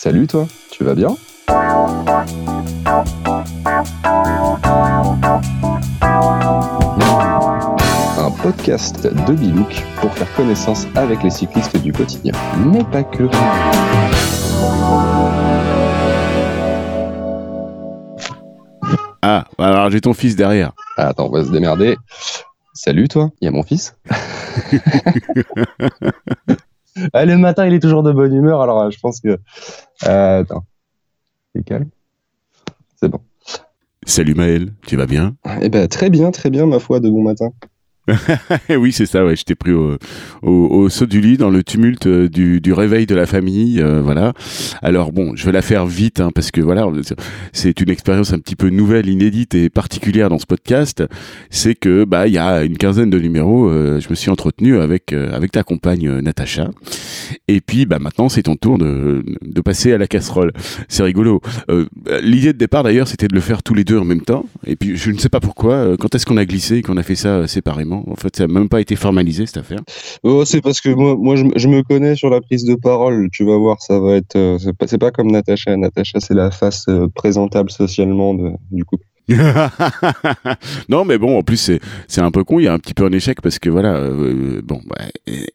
Salut toi, tu vas bien? Un podcast de Bilouk pour faire connaissance avec les cyclistes du quotidien, mais pas que. Ah, alors j'ai ton fils derrière. Ah, attends, on va se démerder. Salut toi, il y a mon fils? Ah, le matin, il est toujours de bonne humeur, alors euh, je pense que. Euh, attends. C'est calme? C'est bon. Salut Maël, tu vas bien? Eh ben, très bien, très bien, ma foi, de bon matin. oui, c'est ça, ouais, je t'ai pris au, au, au, saut du lit, dans le tumulte euh, du, du réveil de la famille, euh, voilà. Alors bon, je vais la faire vite, hein, parce que voilà, c'est une expérience un petit peu nouvelle, inédite et particulière dans ce podcast. C'est que, bah, il y a une quinzaine de numéros, euh, je me suis entretenu avec, euh, avec ta compagne euh, Natacha. Et puis, bah, maintenant, c'est ton tour de, de passer à la casserole. C'est rigolo. L'idée de départ, d'ailleurs, c'était de le faire tous les deux en même temps. Et puis, je ne sais pas pourquoi, quand est-ce qu'on a glissé et qu'on a fait ça séparément? En fait, ça n'a même pas été formalisé cette affaire. Oh, c'est parce que moi, moi je, me connais sur la prise de parole. Tu vas voir, ça va être. Euh, c'est pas, comme Natacha. Natacha, c'est la face euh, présentable socialement du couple. non, mais bon, en plus, c'est, c'est un peu con. Il y a un petit peu un échec parce que voilà, euh, bon, bah,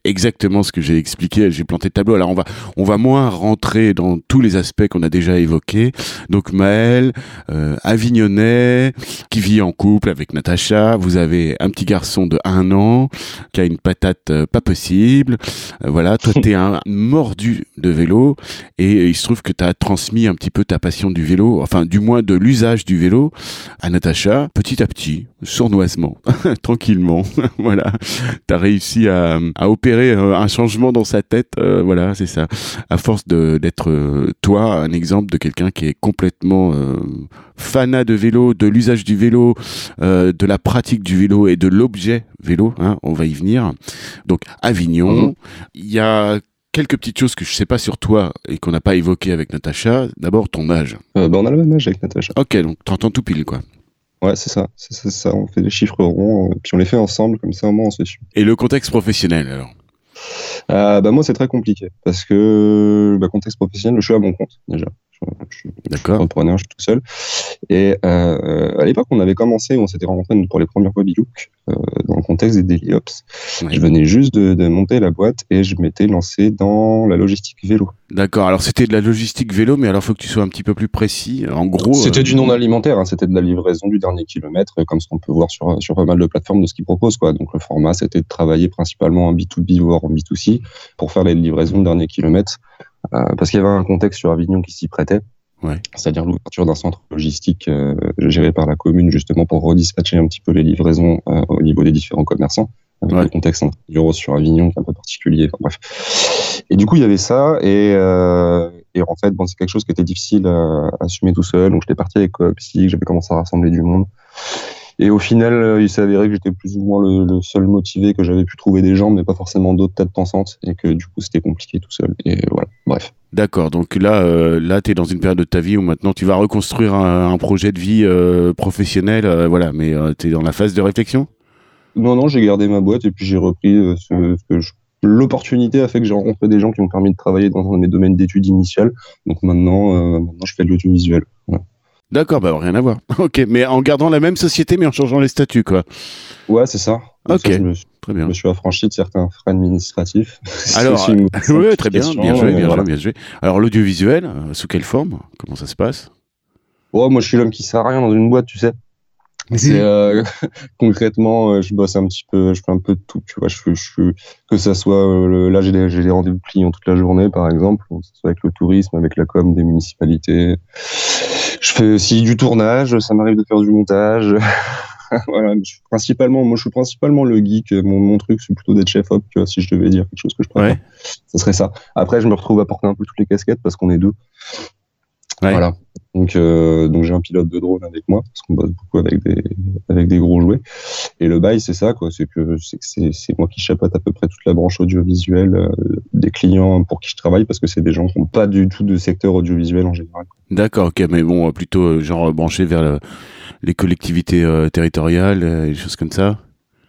exactement ce que j'ai expliqué. J'ai planté le tableau. Alors, on va, on va moins rentrer dans tous les aspects qu'on a déjà évoqués. Donc, Maël, euh, Avignonnais, qui vit en couple avec Natacha. Vous avez un petit garçon de un an qui a une patate euh, pas possible. Euh, voilà, toi, t'es un mordu de vélo et il se trouve que t'as transmis un petit peu ta passion du vélo, enfin, du moins de l'usage du vélo à Natacha, petit à petit, sournoisement, tranquillement. voilà, t'as réussi à, à, opérer un changement dans sa tête. Euh, voilà, c'est ça. À force de d'être euh, toi un exemple de quelqu'un qui est complètement euh, fanat de vélo, de l'usage du vélo, euh, de la pratique du vélo et de l'objet vélo. Hein, on va y venir. Donc Avignon, il mmh. y a quelques petites choses que je sais pas sur toi et qu'on n'a pas évoqué avec Natacha. D'abord, ton âge. Euh, bah on a le même âge avec Natacha. Ok, donc 30 ans tout pile, quoi. Ouais, c'est ça, c'est ça. On fait des chiffres ronds, euh, puis on les fait ensemble, comme ça au moins on se suit. Et le contexte professionnel, alors? Euh, bah moi c'est très compliqué parce que bah, contexte professionnel, je suis à mon compte déjà. Suis, entrepreneur, je suis tout seul. Et euh, à l'époque, on avait commencé, on s'était rencontrés pour les premières fois Bilouk, euh, dans le contexte des Daily Ops. Je venais juste de, de, monter la boîte et je m'étais lancé dans la logistique vélo. D'accord. Alors c'était de la logistique vélo, mais alors il faut que tu sois un petit peu plus précis. En gros, c'était euh... du non alimentaire. Hein, c'était de la livraison du dernier kilomètre, comme ce qu'on peut voir sur sur pas mal de plateformes de ce qu'ils proposent. Quoi. Donc le format, c'était de travailler principalement en B2B voire en B2C pour faire les livraisons du dernier kilomètre. Euh, parce qu'il y avait un contexte sur Avignon qui s'y prêtait. Ouais. C'est-à-dire l'ouverture d'un centre logistique euh, géré par la commune justement pour redispatcher un petit peu les livraisons euh, au niveau des différents commerçants. Avec Ouais. le contexte bureau sur Avignon qui est un peu particulier. Enfin, bref. Et du coup, il y avait ça. Et, euh, et en fait, bon, c'est quelque chose qui était difficile à, assumer tout seul. Donc, j'étais parti avec Coopsy, j'avais commencé à rassembler du monde. Et au final, euh, il avéré que j'étais plus ou moins le, le, seul motivé, que j'avais pu trouver des gens, mais pas forcément d'autres têtes pensantes, et que du coup, c'était compliqué tout seul. Et voilà, bref. D'accord, donc là, euh, là, tu es dans une période de ta vie où maintenant tu vas reconstruire un, un projet de vie euh, professionnel, euh, voilà, mais tu es dans la phase de réflexion? Non, non, j'ai gardé ma boîte et puis j'ai repris ce, ce que je L'opportunité a fait que j'ai rencontré des gens qui m'ont permis de travailler dans un de mes domaines d'études initiales. Donc maintenant, euh, maintenant je fais de l'audiovisuel. D'accord, bah rien à voir. Ok, mais en gardant la même société, mais en changeant les statuts, quoi. Ouais, c'est ça. Ok, ça, je, me, très bien. je me suis affranchi de certains frais administratifs. Alors, oui, très bien, bien joué, bien, voilà. joué, bien joué. Alors, l'audiovisuel, euh, sous quelle forme? Comment ça se passe? Oh, moi, je suis l'homme qui sert à rien dans une boîte, tu sais. C'est euh, concrètement, euh, je bosse un petit peu, je fais un peu de tout, tu vois. Je, je, je que ça soit euh, là, j'ai des, des rendez-vous clients toute la journée, par exemple, que ce soit avec le tourisme, avec la com des municipalités. Je fais aussi du tournage, ça m'arrive de faire du montage. voilà, je suis principalement, moi, je suis principalement le geek. Mon, mon truc, c'est plutôt d'être chef op, tu vois. Si je devais dire quelque chose que je préfère, ouais. ça serait ça. Après, je me retrouve à porter un peu toutes les casquettes parce qu'on est deux. Ouais. Voilà. Donc, euh, donc j'ai un pilote de drone avec moi parce qu'on bosse beaucoup avec des avec des gros jouets. Et le bail, c'est ça, quoi. C'est que c'est c'est moi qui chapeaute à peu près toute la branche audiovisuelle euh, des clients pour qui je travaille parce que c'est des gens qui n'ont pas du tout de secteur audiovisuel en général. D'accord, ok, mais bon, plutôt euh, genre branché vers le, les collectivités euh, territoriales, euh, des choses comme ça.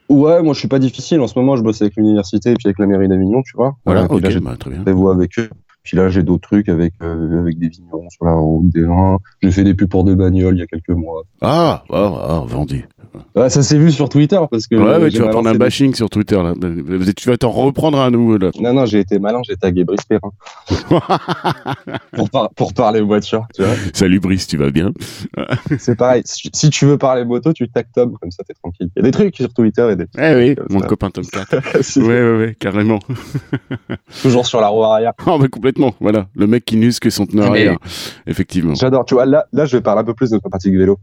Ouais, moi je suis pas difficile. En ce moment, je bosse avec l'université et puis avec la mairie d'Avignon, tu vois. Voilà, ok, là, bah, très bien. des voix avec eux. Puis là, j'ai d'autres trucs avec, euh, avec des vignerons sur la route, des vins. J'ai fait des pubs pour des bagnoles il y a quelques mois. Ah, ah, ah vendu. Ouais, ça s'est vu sur Twitter parce que. Ouais, mais tu vas prendre un bashing sur Twitter là. Tu vas t'en reprendre un nouveau là. Non, non, j'ai été malin, j'ai tagué Brice Perrin. pour, pour parler voiture, tu vois. Salut Brice, tu vas bien? C'est pareil. Si, tu veux parler moto, tu tagues Tom, comme ça t'es tranquille. Il y a des trucs sur Twitter et des. Eh oui, mon copain Tom 4. ouais, ouais, ouais, carrément. Toujours sur la roue arrière. Oh, mais complètement, voilà. Le mec qui n'use que son teneur arrière. Effectivement. J'adore. Tu vois, là, là, je vais parler un peu plus de notre pratique vélo.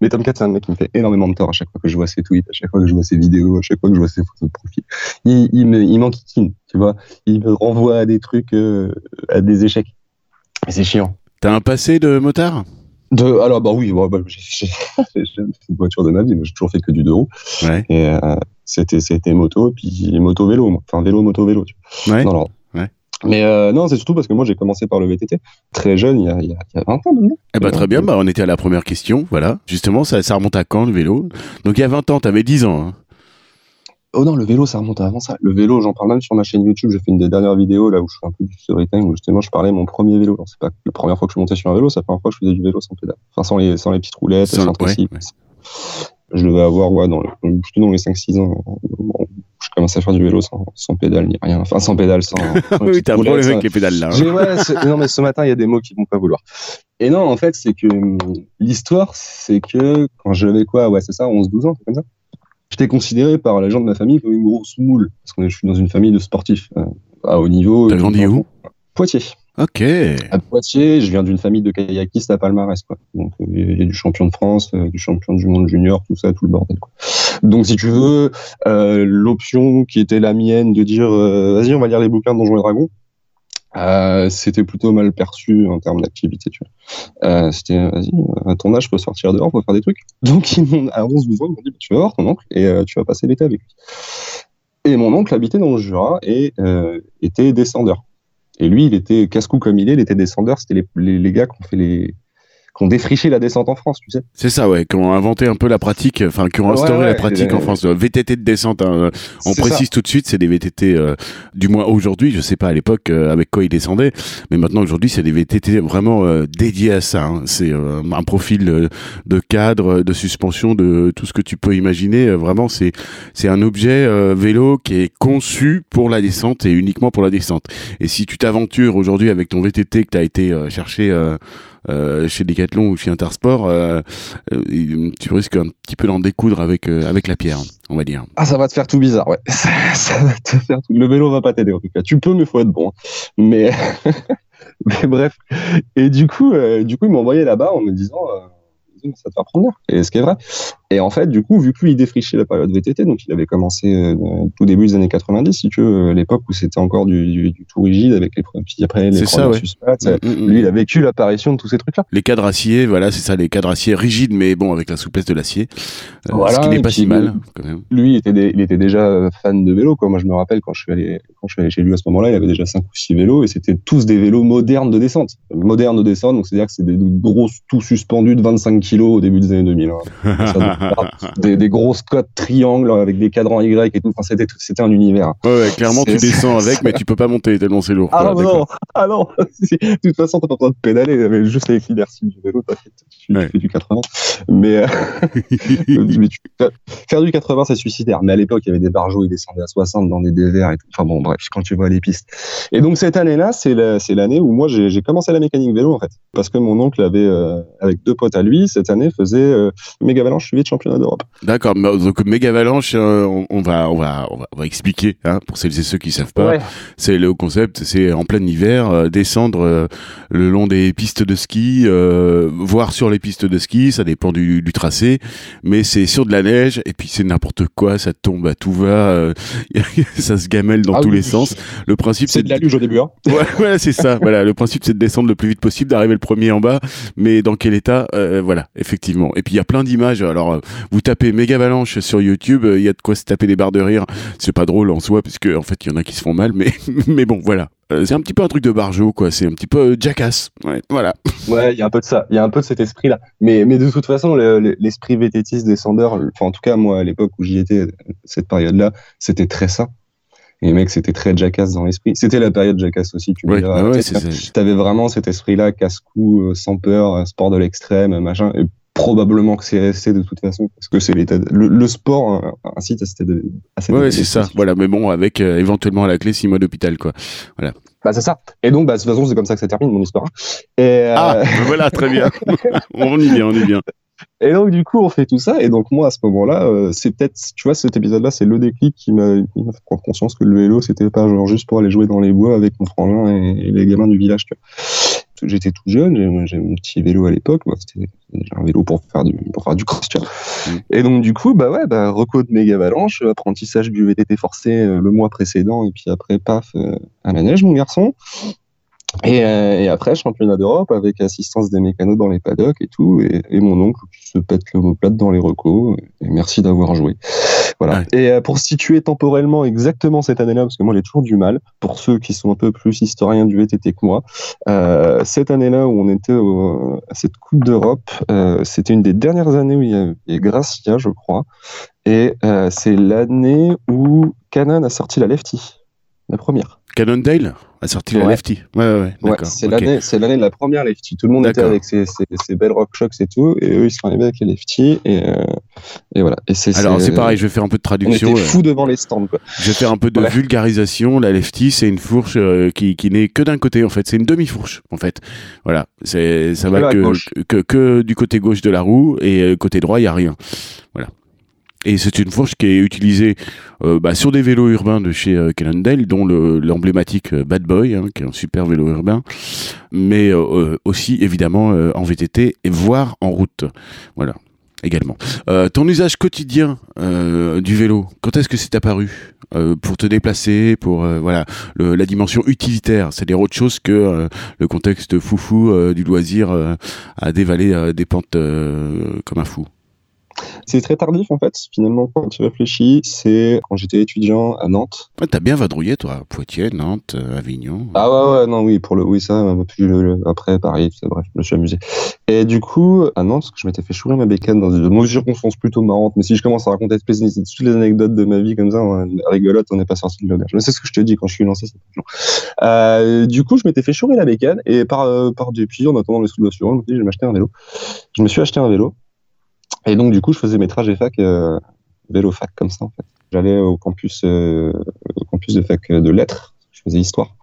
Mais Tom 4, c'est un mec qui me fait énormément de tort à chaque fois que je vois ses tweets, à chaque fois que je vois ses vidéos, à chaque fois que je vois ses photos de profil. Il, il me, il m'enquiquine, tu vois. Il me renvoie à des trucs, euh, à des échecs. Et c'est chiant. T'as un passé de motard? De, alors, bah oui, bah, j'ai une voiture de ma vie, mais j'ai toujours fait que du deux roues. Ouais. Et euh, c'était, c'était moto, puis moto-vélo, enfin vélo-moto-vélo. Tu vois. Ouais. Non, mais euh, non, c'est surtout parce que moi j'ai commencé par le VTT très jeune, il y a, il y a, 20 ans maintenant. Eh ben, très bien, bah, on était à la première question, voilà. Justement, ça, ça remonte à quand le vélo? Donc il y a 20 ans, tu avais 10 ans. Hein. Oh non, le vélo, ça remonte à avant ça. Le vélo, j'en parle même sur ma chaîne YouTube. J'ai fait une des dernières vidéos là où je fais un peu du storytelling où justement je parlais de mon premier vélo. C'est pas la première fois que je montais sur un vélo, c'est la première fois que je faisais du vélo sans pédale. Enfin, sans les, sans les petites roulettes, sans, sans ouais, Je devais avoir, ouais, dans, plutôt dans les 5-6 ans commence à faire du vélo sans, sans pédale ni rien. Enfin, sans pédale, sans. oui, t'as un problème avec les pédales là. Hein. Ouais, non, mais ce matin, il y a des mots qui vont pas vouloir. Et non, en fait, c'est que hum, l'histoire, c'est que quand j'avais quoi, ouais, c'est ça, 11-12 ans, comme ça. J'étais considéré par les gens de ma famille comme une grosse moule. Parce que je suis dans une famille de sportifs euh, à haut niveau. T'as grandi où? Poitiers. Ok. À Poitiers, je viens d'une famille de kayakistes à palmarès, quoi. Donc, euh, il y a du champion de France, euh, du champion du monde junior, tout ça, tout le bordel, quoi. Donc, si tu veux, euh, l'option qui était la mienne de dire, vas-y, on va lire les bouquins de Donjons et Dragons, c'était plutôt mal perçu en termes d'activité, tu vois. C'était, vas-y, à ton âge, je peux sortir dehors, pour faire des trucs. Donc, ils m'ont, à 11, 12 ans, ils m'ont dit, bah, tu vas voir ton oncle et tu vas passer l'été avec lui. Et mon oncle habitait dans le Jura et était descendeur. Et lui, il était casse-cou comme il est, il était descendeur. C'était les, les, les, gars qui ont fait les, qui ont défriché la descente en France, tu sais. C'est ça, ouais, qui ont inventé un peu la pratique, enfin, qui ont instauré la pratique en France. VTT de descente, hein. on précise tout de suite, c'est des VTT, euh, du moins aujourd'hui, je sais pas à l'époque euh, avec quoi ils descendaient, mais maintenant aujourd'hui, c'est des VTT vraiment euh, dédiés à ça. Hein. C'est un profil de cadre, de suspension, de tout ce que tu peux imaginer. vraiment, c'est c'est un objet vélo qui est conçu pour la descente et uniquement pour la descente. Et si tu t'aventures aujourd'hui avec ton VTT que tu as été chercher euh, chez Decathlon ou chez Intersport, euh, euh, tu risques un petit peu d'en découdre avec avec la pierre, on va dire. Ah, ça va te faire tout bizarre, ouais. ça va te faire tout. Le vélo va pas t'aider en tout cas. Tu peux, mais faut être bon. Mais bref. Et du coup, du coup, ils m'ont envoyé là-bas en me disant ça te va prendre Et ce qui est vrai. Et en fait, du coup, vu que lui, il défrichait la période VTT, donc il avait commencé euh, tout début des années 90, si tu veux, l'époque où c'était encore du, du, du, tout rigide avec les puis après les ça, ouais. Mm, mm, mm. lui, il a vécu l'apparition de tous ces trucs-là. Les cadres acier, voilà, c'est ça, les cadres acier rigides, mais bon, avec la souplesse de l'acier, euh, voilà, ce qui n'est pas si mal. Quand même. Lui, il était, il était déjà fan de vélo. Quoi. Moi, je me rappelle quand je suis allé, quand je suis allé chez lui à ce moment-là, il avait déjà 5 ou 6 vélos et c'était tous des vélos modernes de descente. Modernes de descente, donc c'est-à-dire que c'est des grosses tout suspendus de 25 kilos au début des années 2000. Hein. des, des, grosses cotes triangles avec des cadrans Y et tout. Enfin, c'était, un univers. Ouais, clairement, tu descends avec, mais tu peux pas monter tellement c'est lourd. Ah, non, ah non, de toute façon, t'es pas en train de pédaler, mais juste avec l'inertie du vélo, t'inquiète, tu, fais du 80. Mais, euh, mais tu, faire du 80, c'est suicidaire. Mais à l'époque, il y avait des barjots, ils descendaient à 60 dans des dévers et tout. Enfin bon, bref, quand tu vois les pistes. Et donc, cette année-là, c'est, l'année où moi, j'ai, commencé la mécanique vélo, en fait. Parce que mon oncle avait, euh, avec deux potes à lui, cette année, faisait euh, Mega Avalanche 8 Championnat d'Europe. D'accord, donc Megavalanche, euh, on, on, va, on, va, on, va, expliquer hein, pour celles et ceux qui ne savent pas. C'est le concept, c'est en plein hiver, euh, descendre euh, le long des pistes de ski, euh, voire sur les pistes de ski, ça dépend du, tracé, mais c'est sur de la neige et puis c'est n'importe quoi, ça tombe à tout va, ça se gamelle dans ah tous les sens. Le principe, c'est de la luge au début. Hein. Ouais, voilà, c'est ça. voilà, le principe, c'est de descendre le plus vite possible, d'arriver le premier en bas, mais dans quel état, voilà, effectivement. Et puis il y a plein d'images. Alors vous tapez méga avalanche sur YouTube, il y a de quoi se taper des barres de rire. C'est pas drôle en soi parce que en fait il y en a qui se font mal, mais mais bon voilà. Euh, c'est un petit peu un truc de barjo quoi. C'est un petit peu euh, jackass. Ouais, voilà. Ouais, il y a un peu de ça. Il y a un peu de cet esprit là. Mais mais de toute façon l'esprit le, vététiste descendeur, enfin en tout cas moi à l'époque où j'y étais cette période là, c'était très ça. Et mecs, c'était très jackass dans l'esprit. C'était la période jackass aussi, tu Ouais, T'avais vraiment cet esprit-là, casse-cou, euh, sans peur, euh, sport de l'extrême, machin. Et probablement que c'est resté de toute façon, parce que c'est l'état. de- Le, le sport euh, incite à cet état de- Ouais, c'est ça. Voilà, mais bon, avec euh, éventuellement à la clé six mois d'hôpital, quoi. Bah, c'est ça. Et donc, bah, de toute façon, c'est comme ça que ça termine mon histoire. Et, euh, Ah, voilà, très bien. on y vient, on y vient. Et donc, du coup, on fait tout ça. Et donc, moi, à ce moment-là, euh, c'est peut-être, tu vois, cet épisode-là, c'est le déclic qui m'a qui m'a fait prendre conscience que le vélo, c'était pas genre juste pour aller jouer dans les bois avec mon frangin et, et les gamins du village, tu vois. J'étais tout jeune, j'ai mon petit vélo à l'époque. C'était un vélo pour faire du, pour faire du cross, tu vois. Mm. Et donc, du coup, bah ouais, bah, reco de méga avalanche, apprentissage du VTT forcé euh, le mois précédent, et puis après, paf, euh, à la neige, mon garçon. Et, euh, et après, championnat d'Europe avec assistance des mécanos dans les paddocks et tout, et, et mon oncle qui se pète l'omoplate dans les recos. Et merci d'avoir joué. Voilà. Ouais. Et euh, pour situer temporellement exactement cette année-là, parce que moi j'ai toujours du mal, pour ceux qui sont un peu plus historiens du VTT que moi, euh, cette année-là où on était au- à cette Coupe d'Europe, euh, c'était une des dernières années où il y avait Gracia, je crois, et euh, c'est l'année où Canon a sorti la Lefty, la première. Cannondale a sorti la Ouais. Lefty. Ouais, ouais, ouais. C'est ok. l'année, c'est l'année de la première Lefty. Tout le monde était avec ses, ses, ses belles rock shocks et tout, et eux ils sont arrivés avec les Lefty et, euh, et voilà. Et c'est, Alors, c'est pareil, je vais faire un peu de On traduction. était euh, fous devant les stands quoi. Je vais faire un peu de vulgarisation. La lefty, c'est une fourche euh, qui, qui n'est que d'un côté, en fait. C'est une demi-fourche, en fait. Voilà. C'est, ça va Que que, du côté gauche de la roue et euh, côté droit, il n'y a rien. Voilà. Et c'est une fourche qui est utilisée euh, bah, sur des vélos urbains de chez euh, dont le, l'emblématique euh, Bad Boy, hein, qui est un super vélo urbain, mais euh, aussi évidemment en VTT et voire en route. Voilà, également. Ton usage quotidien du vélo, quand est-ce que c'est apparu Pour te déplacer, pour voilà la dimension utilitaire, c'est-à-dire autre chose que le contexte foufou du loisir à dévaler des pentes comme un fou. C'est très tardif en fait, finalement, quand tu réfléchis. C'est quand j'étais étudiant à Nantes. Ouais, T'as bien vadrouillé, toi, Poitiers, Nantes, euh, Avignon. Ah ouais, ouais, non, oui, pour le, oui, ça, puis le- le- après, Paris, tout ça, bref, je me suis amusé. Et du coup, à Nantes, je m'étais fait chourer ma bécane dans de mauvaises circonstances plutôt marrantes, mais si je commence à raconter toutes les, anecdotes de ma vie comme ça, on, rigolote, on n'est pas sorti de l'auberge. Mais c'est ce que je te dis quand je suis lancé, c'est. Euh, du coup, je m'étais fait chourer la bécane, et par, euh, par dépit, en attendant les sous de l'assurance, je me suis dit, je vais m'acheter un vélo. Je me suis acheté un vélo. Et donc, du coup, je faisais mes trajets fac, euh, vélo fac comme ça, en fait. J'allais au campus, euh, au campus de fac de lettres. Je faisais histoire.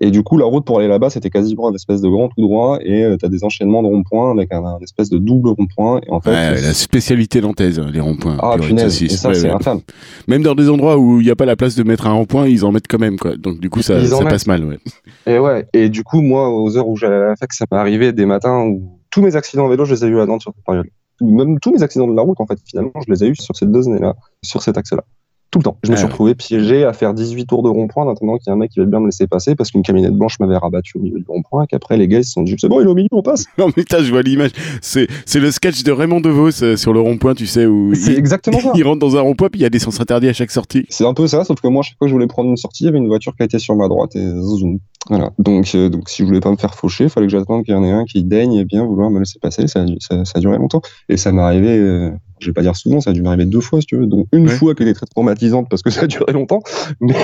Et du coup, la route pour aller là-bas, c'était quasiment un espèce de grand tout droit et euh, t'as des enchaînements de ronds-points avec un, un espèce de double rond-point. Et en fait, Ouais, la spécialité nantaise, les ronds-points. ah punaise, et ça Ouais, c'est ouais. infâme. Même dans des endroits où il n'y a pas la place de mettre un rond-point, ils en mettent quand même, quoi. Donc, du coup, ça, ça passe mal, ouais. Et ouais. Et du coup, moi, aux heures où j'allais à la fac, ça m'est arrivé des matins où tous mes accidents en vélo, je les ai eus à Nantes sur cette période. Même tous mes accidents de la route, en fait, finalement, je les ai eus sur ces deux années-là, sur cet axe-là. Tout le temps. Je me Ah suis ouais. retrouvé piégé à faire 18 tours de rond-point en attendant qu'il y ait un mec qui va bien me laisser passer parce qu'une camionnette blanche m'avait rabattu au milieu du rond-point et qu'après les gars ils se sont dit c'est bon il est au milieu on passe. Non, mais putain, je vois l'image. C'est, c'est le sketch de Raymond DeVos euh, sur le rond-point, tu sais, où C'est il, exactement ça. il rentre dans un rond-point, puis il y a des sens interdits à chaque sortie. C'est un peu ça, sauf que moi, chaque fois que je voulais prendre une sortie, il y avait une voiture qui était sur ma droite et zoom. Voilà. Donc, euh, donc si je voulais pas me faire faucher, il fallait que j'attende qu'il y en ait un qui daigne bien vouloir me laisser passer. Ça, ça, ça a duré longtemps. Et ça m'est arrivé, euh, je vais pas dire souvent, ça a dû m'arriver deux fois, si tu veux. Donc, une Ouais. fois qui était très traumatisante parce que ça a duré longtemps. Mais,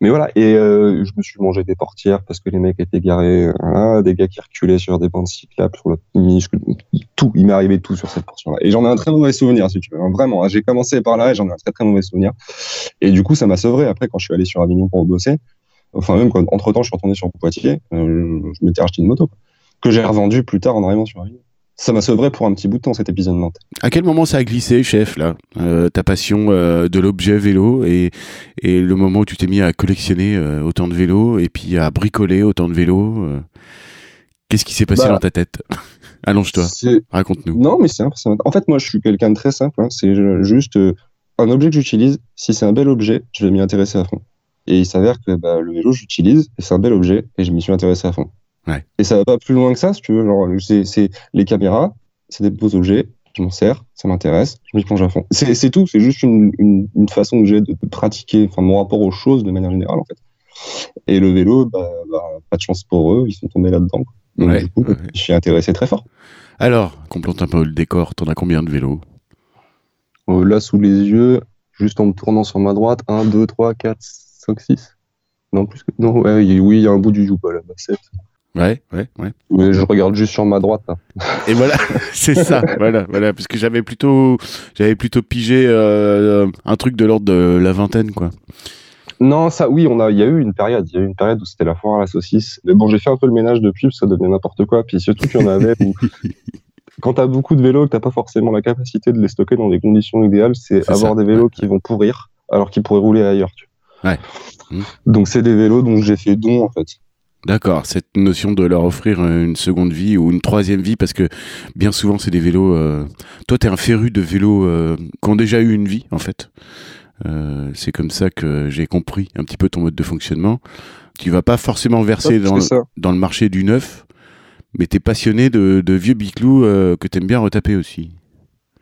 mais voilà. Et euh, je me suis mangé des portières parce que les mecs étaient garés, euh, voilà, des gars qui reculaient sur des bandes cyclables, sur minuscule. Tout. Il m'est arrivé tout sur cette portion-là. Et j'en ai un très mauvais souvenir, si tu veux. hein, Vraiment. hein. J'ai commencé par là et j'en ai un très très mauvais souvenir. Et du coup, ça m'a sevré après quand je suis allé sur Avignon pour bosser. Enfin, même quand, entre temps, je suis retourné sur Poitiers, euh, je m'étais acheté une moto, quoi, que j'ai revendue plus tard en arrivant sur Avignon. Ça m'a sevré pour un petit bout de temps cet épisode Nantes. À quel moment ça a glissé, chef, là euh, Ta passion euh, de l'objet vélo et, et le moment où tu t'es mis à collectionner autant de vélos et puis à bricoler autant de vélos Qu'est-ce qui s'est passé Bah, dans ta tête? Allonge-toi, raconte-nous. Non, mais c'est impressionnant. En fait, moi, je suis quelqu'un de très simple. hein. C'est ju- juste un objet que j'utilise. Si c'est un bel objet, je vais m'y intéresser à fond. Et il s'avère que bah, le vélo, j'utilise, et c'est un bel objet, et je m'y suis intéressé à fond. Ouais. Et ça va pas plus loin que ça, si tu veux. Genre, c'est c'est les caméras, c'est des beaux objets, je m'en sers, ça m'intéresse, je m'y plonge à fond. C'est c'est tout, c'est juste une, une, une façon que j'ai de, de pratiquer, enfin, mon rapport aux choses de manière générale, en fait. Et le vélo, bah, bah, pas de chance pour eux, ils sont tombés là-dedans. quoi. Donc, Ouais, du coup, ouais. je suis intéressé très fort. Alors, qu'on plante un peu le décor, t'en as combien de vélos? Euh, là, sous les yeux, juste en me tournant sur ma droite, 1, 2, 3, 4, 5, 6. Non, plus que. Non, ouais, y oui, il y a un bout du Youpa là-bas, 7. Ouais, ouais, ouais. Mais je regarde juste sur ma droite. Là. Et voilà, c'est ça, voilà, voilà, parce que j'avais plutôt, j'avais plutôt pigé euh, un truc de l'ordre de la vingtaine, quoi. Non, ça, oui, on a, il y a eu une période, il y a eu une période où c'était la foire à la saucisse. Mais bon, j'ai fait un peu le ménage depuis, parce que ça devenait n'importe quoi. Puis surtout qu'il y en avait où, quand t'as beaucoup de vélos, que t'as pas forcément la capacité de les stocker dans des conditions idéales, c'est avoir ça, des vélos ouais. qui vont pourrir, alors qu'ils pourraient rouler ailleurs. Tu vois. Ouais. Mmh. Donc c'est des vélos dont j'ai fait don, en fait. D'accord, cette notion de leur offrir une seconde vie ou une troisième vie, parce que bien souvent c'est des vélos. Euh... Toi, t'es un féru de vélos euh, qui ont déjà eu une vie, en fait. Euh, c'est comme ça que j'ai compris un petit peu ton mode de fonctionnement. Tu vas pas forcément verser dans, le- ça. dans le marché du neuf, mais t'es passionné de, de vieux biclous que t'aimes bien retaper aussi.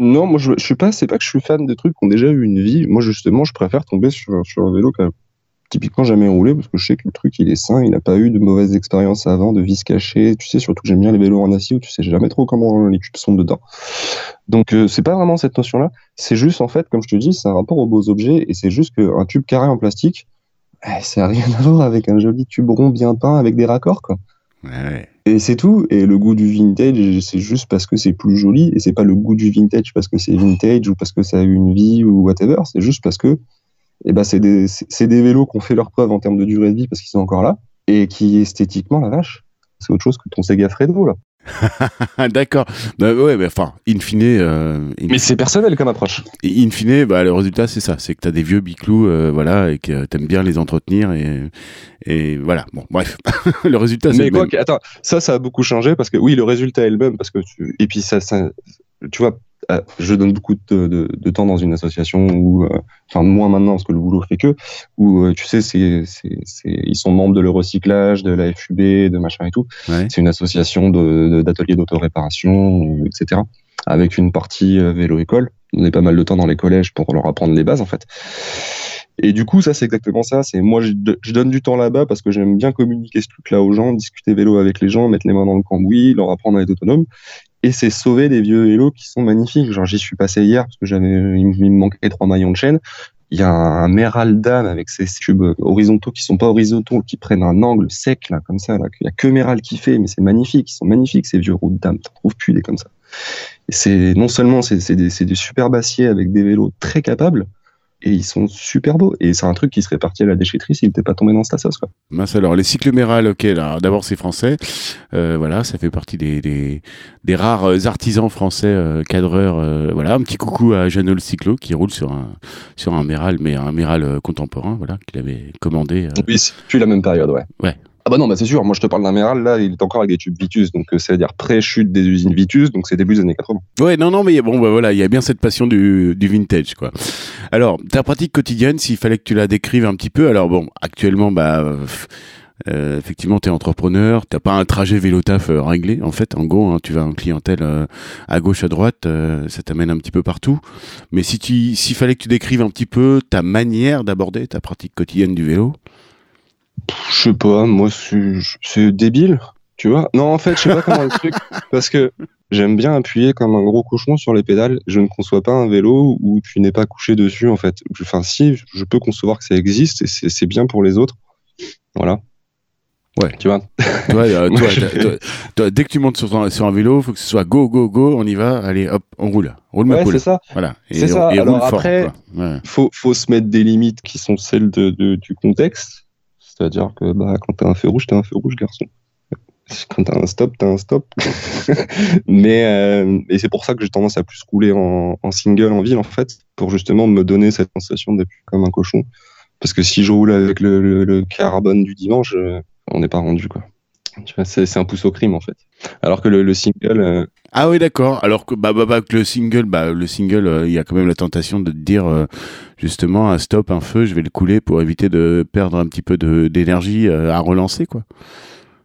Non, moi je, je suis pas, c'est pas que je suis fan des trucs qui ont déjà eu une vie. Moi justement, je préfère tomber sur, sur un vélo qui a typiquement jamais roulé parce que je sais que le truc il est sain, il n'a pas eu de mauvaises expériences avant, de vis cachées. Tu sais, surtout que j'aime bien les vélos en acier où tu sais jamais trop comment les cubes sont dedans. Donc euh, c'est pas vraiment cette notion-là. C'est juste en fait, comme je te dis, c'est un rapport aux beaux objets et c'est juste qu'un tube carré en plastique, eh, ça a rien à voir avec un joli tube rond bien peint avec des raccords quoi. Ouais. Et c'est tout. Et le goût du vintage, c'est juste parce que c'est plus joli. Et c'est pas le goût du vintage parce que c'est vintage ou parce que ça a eu une vie ou whatever. C'est juste parce que eh ben, c'est des, vélos qui ont fait leur preuve en termes de durée de vie parce qu'ils sont encore là. Et qui esthétiquement, la vache, c'est autre chose que ton Sega Fredo. Là. D'accord. Bah, ouais, mais enfin, in fine, euh, in, Mais c'est personnel comme approche. in fine, bah, le résultat c'est ça, c'est que t'as des vieux biclous, euh, voilà, et que t'aimes bien les entretenir et, et voilà. Bon, bref, le résultat c'est Mais quoi même. que- attends, ça, ça a beaucoup changé parce que oui, le résultat est le même parce que tu- et puis ça, ça tu vois, je donne beaucoup de, de, de temps dans une association où, euh, enfin moins maintenant parce que le boulot fait que, où euh, tu sais, c'est, ils sont membres de le recyclage, de la FUB, de machin et tout. Ouais. C'est une association de- d'ateliers d'autoréparation, euh, etc. Avec une partie euh, vélo-école. On est pas mal de temps dans les collèges pour leur apprendre les bases en fait. Et du coup, ça, c'est exactement ça. C'est moi, je, je donne du temps là-bas parce que j'aime bien communiquer ce truc-là aux gens, discuter vélo avec les gens, mettre les mains dans le cambouis, leur apprendre à être autonome. Et c'est sauver des vieux vélos qui sont magnifiques. Genre, j'y suis passé hier parce que j'avais, il, me- manquait trois maillons de chaîne. Il y a un Meral Dame avec ses tubes horizontaux qui sont pas horizontaux, qui prennent un angle sec, là, comme ça, là. Il y a que Meral qui fait, mais c'est magnifique. Ils sont magnifiques, ces vieux roues de dame. T'en trouves plus des comme ça. Et c'est, non seulement c'est, c'est des, c'est des super bassiers avec des vélos très capables, et ils sont super beaux. Et c'est un truc qui serait parti à la déchetterie s'il n'était pas tombé dans cette sauce, quoi. Mince alors, les cycles Méral, ok, là, d'abord c'est français, euh, voilà, ça fait partie des, des, des rares euh, artisans français euh, cadreurs, euh, voilà, un petit coucou à Jeannot le cyclo qui roule sur un sur un Méral, mais un Méral contemporain, voilà, qu'il avait commandé. Oui, depuis la même période, ouais. Ouais. Ah bah non, bah c'est sûr. Moi, je te parle d'un Méral, là, il est encore avec des tubes Vitus, donc euh, c'est-à-dire pré-chute des usines Vitus, donc c'est début des années 80. Ouais, non, non, mais bon, bah, voilà, il y a bien cette passion du, du vintage, quoi. Alors, ta pratique quotidienne, s'il fallait que tu la décrives un petit peu, alors bon, actuellement, bah, euh, effectivement, t'es entrepreneur, t'as pas un trajet vélo-taf euh, réglé, en fait, en gros, hein, tu vas en clientèle euh, à gauche, à droite, ça t'amène un petit peu partout. Mais si tu, s'il fallait que tu décrives un petit peu ta manière d'aborder ta pratique quotidienne du vélo, Je sais pas, moi, c'est débile, tu vois. Non, en fait, je sais pas comment le truc, parce que j'aime bien appuyer comme un gros cochon sur les pédales. Je ne conçois pas un vélo où tu n'es pas couché dessus, en fait. Enfin, si, je peux concevoir que ça existe et c'est bien pour les autres. Voilà. Ouais. Tu vois. toi, euh, toi, dès que tu montes sur, un- sur un vélo, faut que ce soit go, go, go, on y va, allez, hop, on roule, roule ma Ouais, poule. c'est ça. Voilà. Et, C'est ça. et Alors roule fort, après- quoi. Ouais. faut, faut se mettre des limites qui sont celles de, de- du contexte. C'est-à-dire que bah, quand t'as un feu rouge, t'as un feu rouge, garçon. Quand t'as un stop, t'as un stop. mais euh, c'est pour ça que j'ai tendance à plus rouler en, single en ville, en fait, pour justement me donner cette sensation d'être comme un cochon. Parce que si je roule avec le, le- le carbone du dimanche, euh, on n'est pas rendu, quoi. C'est un pouce au crime, en fait. Alors que le, le single, euh, Ah oui, d'accord. Alors que bah, bah, bah, le single, bah, le single, euh, il y a quand même la tentation de te dire euh, justement un stop, un feu, je vais le couler pour éviter de perdre un petit peu d'énergie à relancer, quoi.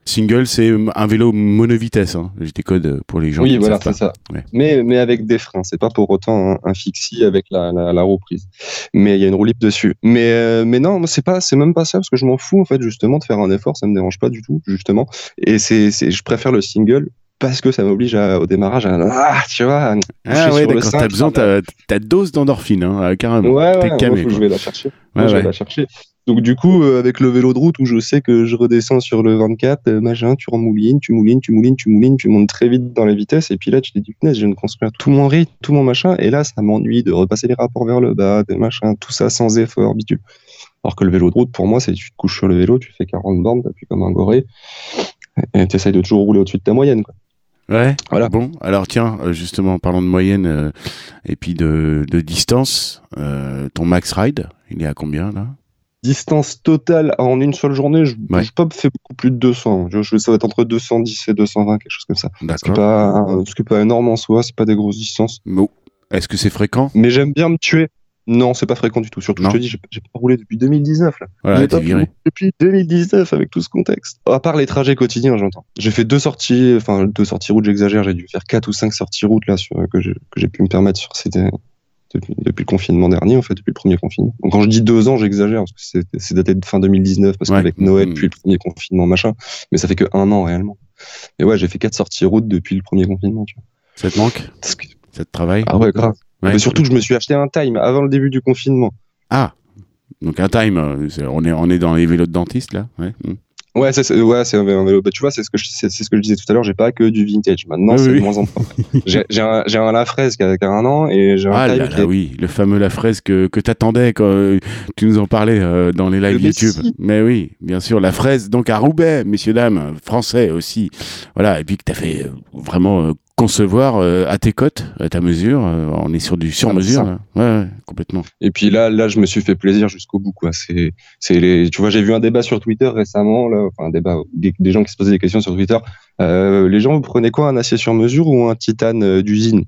Single, c'est un vélo monovitesse. Hein. Je décode pour les gens. Oui, voilà, c'est ça. Ouais. Mais, mais avec des freins. C'est pas pour autant un, un fixie avec la, la, la reprise. Mais il y a une roue libre dessus. Mais, euh, mais non, c'est pas, c'est même pas ça parce que je m'en fous en fait justement de faire un effort. Ça me dérange pas du tout justement. Et c'est, c'est, je préfère le single parce que ça m'oblige au démarrage à, ah, tu vois. Ah ouais, d'accord. T'as besoin, faire ta, ta dose d'endorphine, hein, euh, carrément. Ouais, ouais, camé, moi, faut que quoi. je vais la chercher. Ouais, Moi, je vais la chercher. Donc du coup, euh, avec le vélo de route où je sais que je redescends sur le 24, euh, machin, tu remoulines, tu moulines, tu moulines, tu moulines, tu montes très vite dans la vitesse, et puis là tu te dis, punaise, je viens de construire tout mon rythme, tout mon machin, et là ça m'ennuie de repasser les rapports vers le bas, des machins, tout ça sans effort, bidule. Alors que le vélo de route, pour moi, c'est tu te couches sur le vélo, tu fais 40 bornes, t'appuies comme un goré, et tu essayes de toujours rouler au-dessus de ta moyenne. Quoi. Ouais. Voilà. Bon, alors tiens, euh, justement, parlons de moyenne euh, et puis de, de distance. Ton max ride, il est à combien là? Distance totale en une seule journée, je ouais. pas fait beaucoup plus de 200. Je, je, ça va être entre 210 et 220, quelque chose comme ça. D'accord. C'est pas, ce pas énorme en soi, c'est pas des grosses distances. Est-ce que c'est fréquent? Mais j'aime bien me tuer. Non, c'est pas fréquent du tout. Surtout, Non. je te dis, j'ai pas roulé depuis 2019. Là. Voilà, pas viré. depuis 2019 avec tout ce contexte. À part les trajets quotidiens, j'entends. J'ai fait deux sorties, enfin deux sorties route, j'exagère. J'ai dû faire quatre ou cinq sorties route là sur, que j'ai que j'ai pu me permettre sur ces depuis, depuis le confinement dernier, en fait, depuis le premier confinement. Donc quand je dis deux ans, j'exagère parce que c'est daté de fin 2019 parce Ouais. qu'avec Noël Mhm. puis le premier confinement machin, mais ça fait que un an réellement. Et ouais, j'ai fait quatre sorties route depuis le premier confinement. Tu vois. Ça te manque que- Ça te travaille Ah ouais, grave. Ouais. Mais surtout, je me suis acheté un time avant le début du confinement. Ah donc un time, euh, on est, on est dans les vélos de dentiste là ouais. Ouais, c'est ouais, c'est un vélo. Bah, tu vois, c'est ce que je, c'est ce que je disais tout à l'heure. J'ai pas que du vintage. Maintenant, Oui, c'est oui. de moins en moins. J'ai j'ai un, j'ai un La Fraise qui a, qui a un an et j'ai un Ah là qui là, est- oui, le fameux La Fraise que, que t'attendais quand euh, tu nous en parlais euh, dans les lives Le YouTube. Messi. Mais oui, bien sûr, La Fraise, donc à Roubaix, messieurs, dames, français aussi. Voilà, et puis que t'as fait euh, vraiment euh, concevoir euh, à tes cotes, à ta mesure. euh, on est sur du sur-mesure. Ah, là. ouais, ouais, complètement. Et puis là, là, je me suis fait plaisir jusqu'au bout, quoi. C'est, c'est les, tu vois, j'ai vu un débat sur Twitter récemment, là, enfin, un débat, des, des gens qui se posaient des questions sur Twitter. Euh, les gens, vous prenez quoi, un acier sur mesure ou un titane d'usine?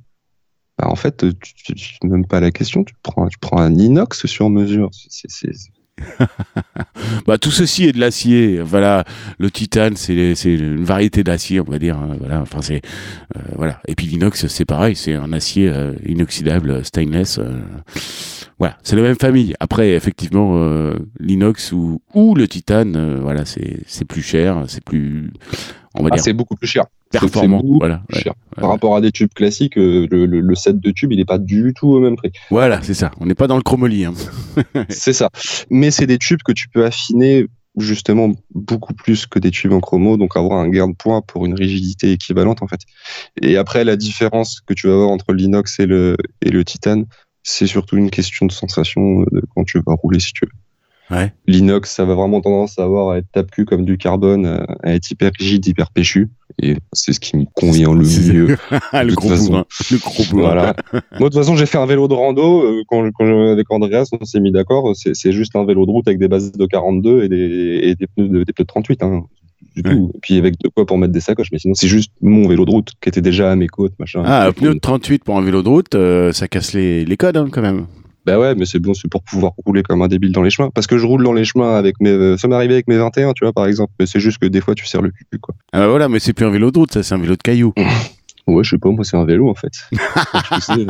Bah, en fait, tu, tu, tu même pas la question. Tu prends, tu prends un inox sur mesure. C'est, c'est, c'est- Bah, tout ceci est de l'acier. Voilà, le titane, c'est une variété d'acier, on va dire. hein, voilà, enfin c'est euh, voilà. Et puis l'inox, c'est pareil, c'est un acier euh, inoxydable, euh, stainless. euh, voilà, c'est la même famille. Après, effectivement, l'inox ou ou le titane, voilà, c'est plus cher, c'est plus, on va Ah, dire c'est beaucoup plus cher. Performant. beaucoup Voilà, plus ouais. cher. ouais. Par rapport à des tubes classiques, euh, le, le, le set de tubes, il est pas du tout au même prix. voilà, c'est ça. On n'est pas dans le chromoly. Hein. C'est ça. Mais c'est des tubes que tu peux affiner justement beaucoup plus que des tubes en chromo, donc avoir un gain de poids pour une rigidité équivalente en fait. Et après, la différence que tu vas avoir entre l'inox et le, et le titane, c'est surtout une question de sensation euh, de quand tu vas rouler si tu veux. Ouais. L'inox, ça va vraiment tendance à avoir à être tape-cul comme du carbone, euh, à être hyper rigide, hyper péchu. Et c'est ce qui me convient le mieux. Ah, le gros bourrin. Le gros. Voilà. Moi, de toute façon, j'ai fait un vélo de rando. euh, quand, quand avec Andreas, on s'est mis d'accord. C'est juste un vélo de route avec des bases de 42 et des, et des, pneus, de, des pneus de 38. Hein, du Ouais. tout. Et puis avec de quoi pour mettre des sacoches. Mais sinon, c'est juste mon vélo de route qui était déjà à mes côtes. Machin. Ah, pneu de 38 pour un vélo de route, euh, ça casse les, les codes hein, quand même. Bah ouais, mais c'est bon, c'est pour pouvoir rouler comme un débile dans les chemins. Parce que je roule dans les chemins avec mes. euh, Ça m'est arrivé avec mes 21, tu vois, par exemple. Mais c'est juste que des fois, tu serres le cul, quoi. Ah bah voilà, mais c'est plus un vélo de route, ça, c'est un vélo de caillou. Ouais, je sais pas, moi, c'est un vélo, en fait.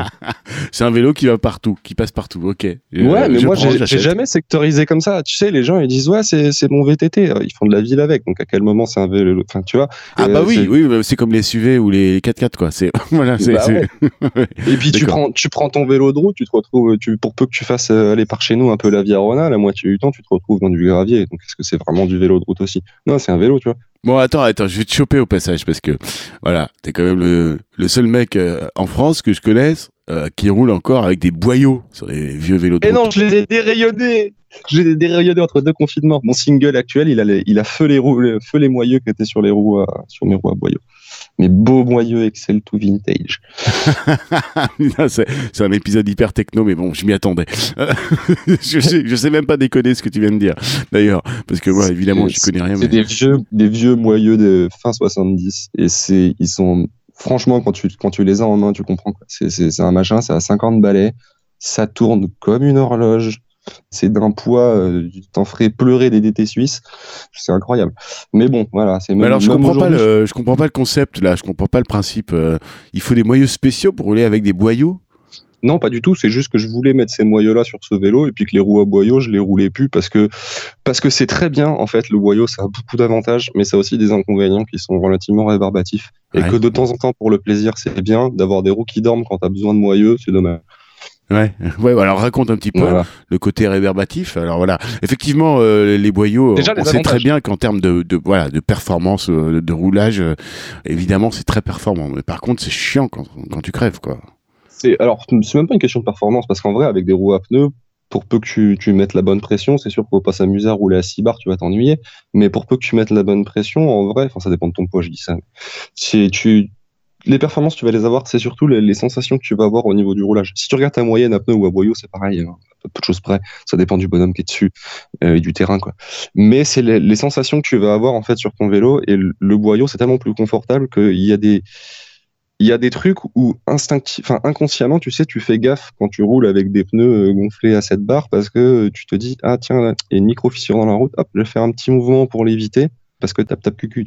C'est un vélo qui va partout, qui passe partout. Ok. Euh, Ouais, mais je moi, j'ai- jamais sectorisé comme ça. Tu sais, les gens, ils disent, ouais, c'est mon VTT. Ils font de la ville avec. Donc, à quel moment c'est un vélo? Enfin, tu vois. Ah bah Euh, oui, c'est- oui, bah, c'est comme les SUV ou les 4x4 quoi. C'est voilà, c'est Bah Et puis, tu prends, tu prends ton vélo de route, tu te retrouves, tu, pour peu que tu fasses euh, aller par chez nous un peu la Via Rona, la moitié du temps, tu te retrouves dans du gravier. Donc, est-ce que c'est vraiment du vélo de route aussi? Non, c'est un vélo, tu vois. Bon, attends, attends, je vais te choper au passage parce que voilà, t'es quand même le, le seul mec euh, en France que je connaisse euh, qui roule encore avec des boyaux sur les vieux vélos de Et non, je les ai dérayonnés. Je les ai dérayonnés entre deux confinements. Mon single actuel, il a, les- il a feu les roues, les- feu les moyeux qui étaient sur les roues, à- sur mes roues à boyaux. Mes beaux moyeux Excel to vintage. C'est un épisode hyper techno, mais bon, je m'y attendais. Euh, je, sais, je sais même pas déconner ce que tu viens de dire, d'ailleurs, parce que moi, évidemment, je connais rien. C'est Mais... des vieux, des vieux moyeux de fin 70 et c'est, ils sont, franchement, quand tu, quand tu les as en main, tu comprends c'est un machin, c'est à 50 balais, ça tourne comme une horloge. C'est d'un poids, euh, tu t'en ferais pleurer des DT suisses. C'est incroyable. Mais bon, voilà, c'est Mais même, alors, je comprends pas le, je comprends pas le concept là. Je comprends pas le principe. euh, il faut des moyeux spéciaux pour rouler avec des boyaux? Non, pas du tout. C'est juste que je voulais mettre ces moyeux-là sur ce vélo et puis que les roues à boyaux, je les roulais plus parce que parce que c'est très bien. En fait, le boyau, ça a beaucoup d'avantages, mais ça a aussi des inconvénients qui sont relativement rébarbatifs. Et Ouais. que de temps en temps, pour le plaisir, c'est bien d'avoir des roues qui dorment quand t'as besoin de moyeux. C'est dommage. Ouais, ouais. Alors raconte un petit peu le côté réverbatif. Alors voilà, effectivement, euh, les boyaux, Déjà, on sait très bien qu'en termes de, de, voilà de performance, euh, de roulage, euh, évidemment, c'est très performant. Mais par contre, c'est chiant quand, quand tu crèves, quoi. C'est alors, c'est même pas une question de performance parce qu'en vrai, avec des roues à pneus, pour peu que tu, tu mettes la bonne pression, c'est sûr qu'on va pas s'amuser à rouler à 6 bars, tu vas t'ennuyer. Mais pour peu que tu mettes la bonne pression, en vrai, enfin ça dépend de ton poids, je dis ça. Si tu les performances, tu vas les avoir, c'est surtout les, sensations que tu vas avoir au niveau du roulage. Si tu regardes ta moyenne à pneu ou à boyau, c'est pareil, hein, peu de choses près. Ça dépend du bonhomme qui est dessus euh, et du terrain, quoi. Mais c'est les, sensations que tu vas avoir en fait sur ton vélo et le, boyau, c'est tellement plus confortable qu'il y a des il y a des trucs où instinctif, inconsciemment, tu sais, tu fais gaffe quand tu roules avec des pneus euh, gonflés à cette barre parce que tu te dis ah tiens, il y a une micro fissure dans la route, hop, je vais faire un petit mouvement pour l'éviter parce que tap tap cucu.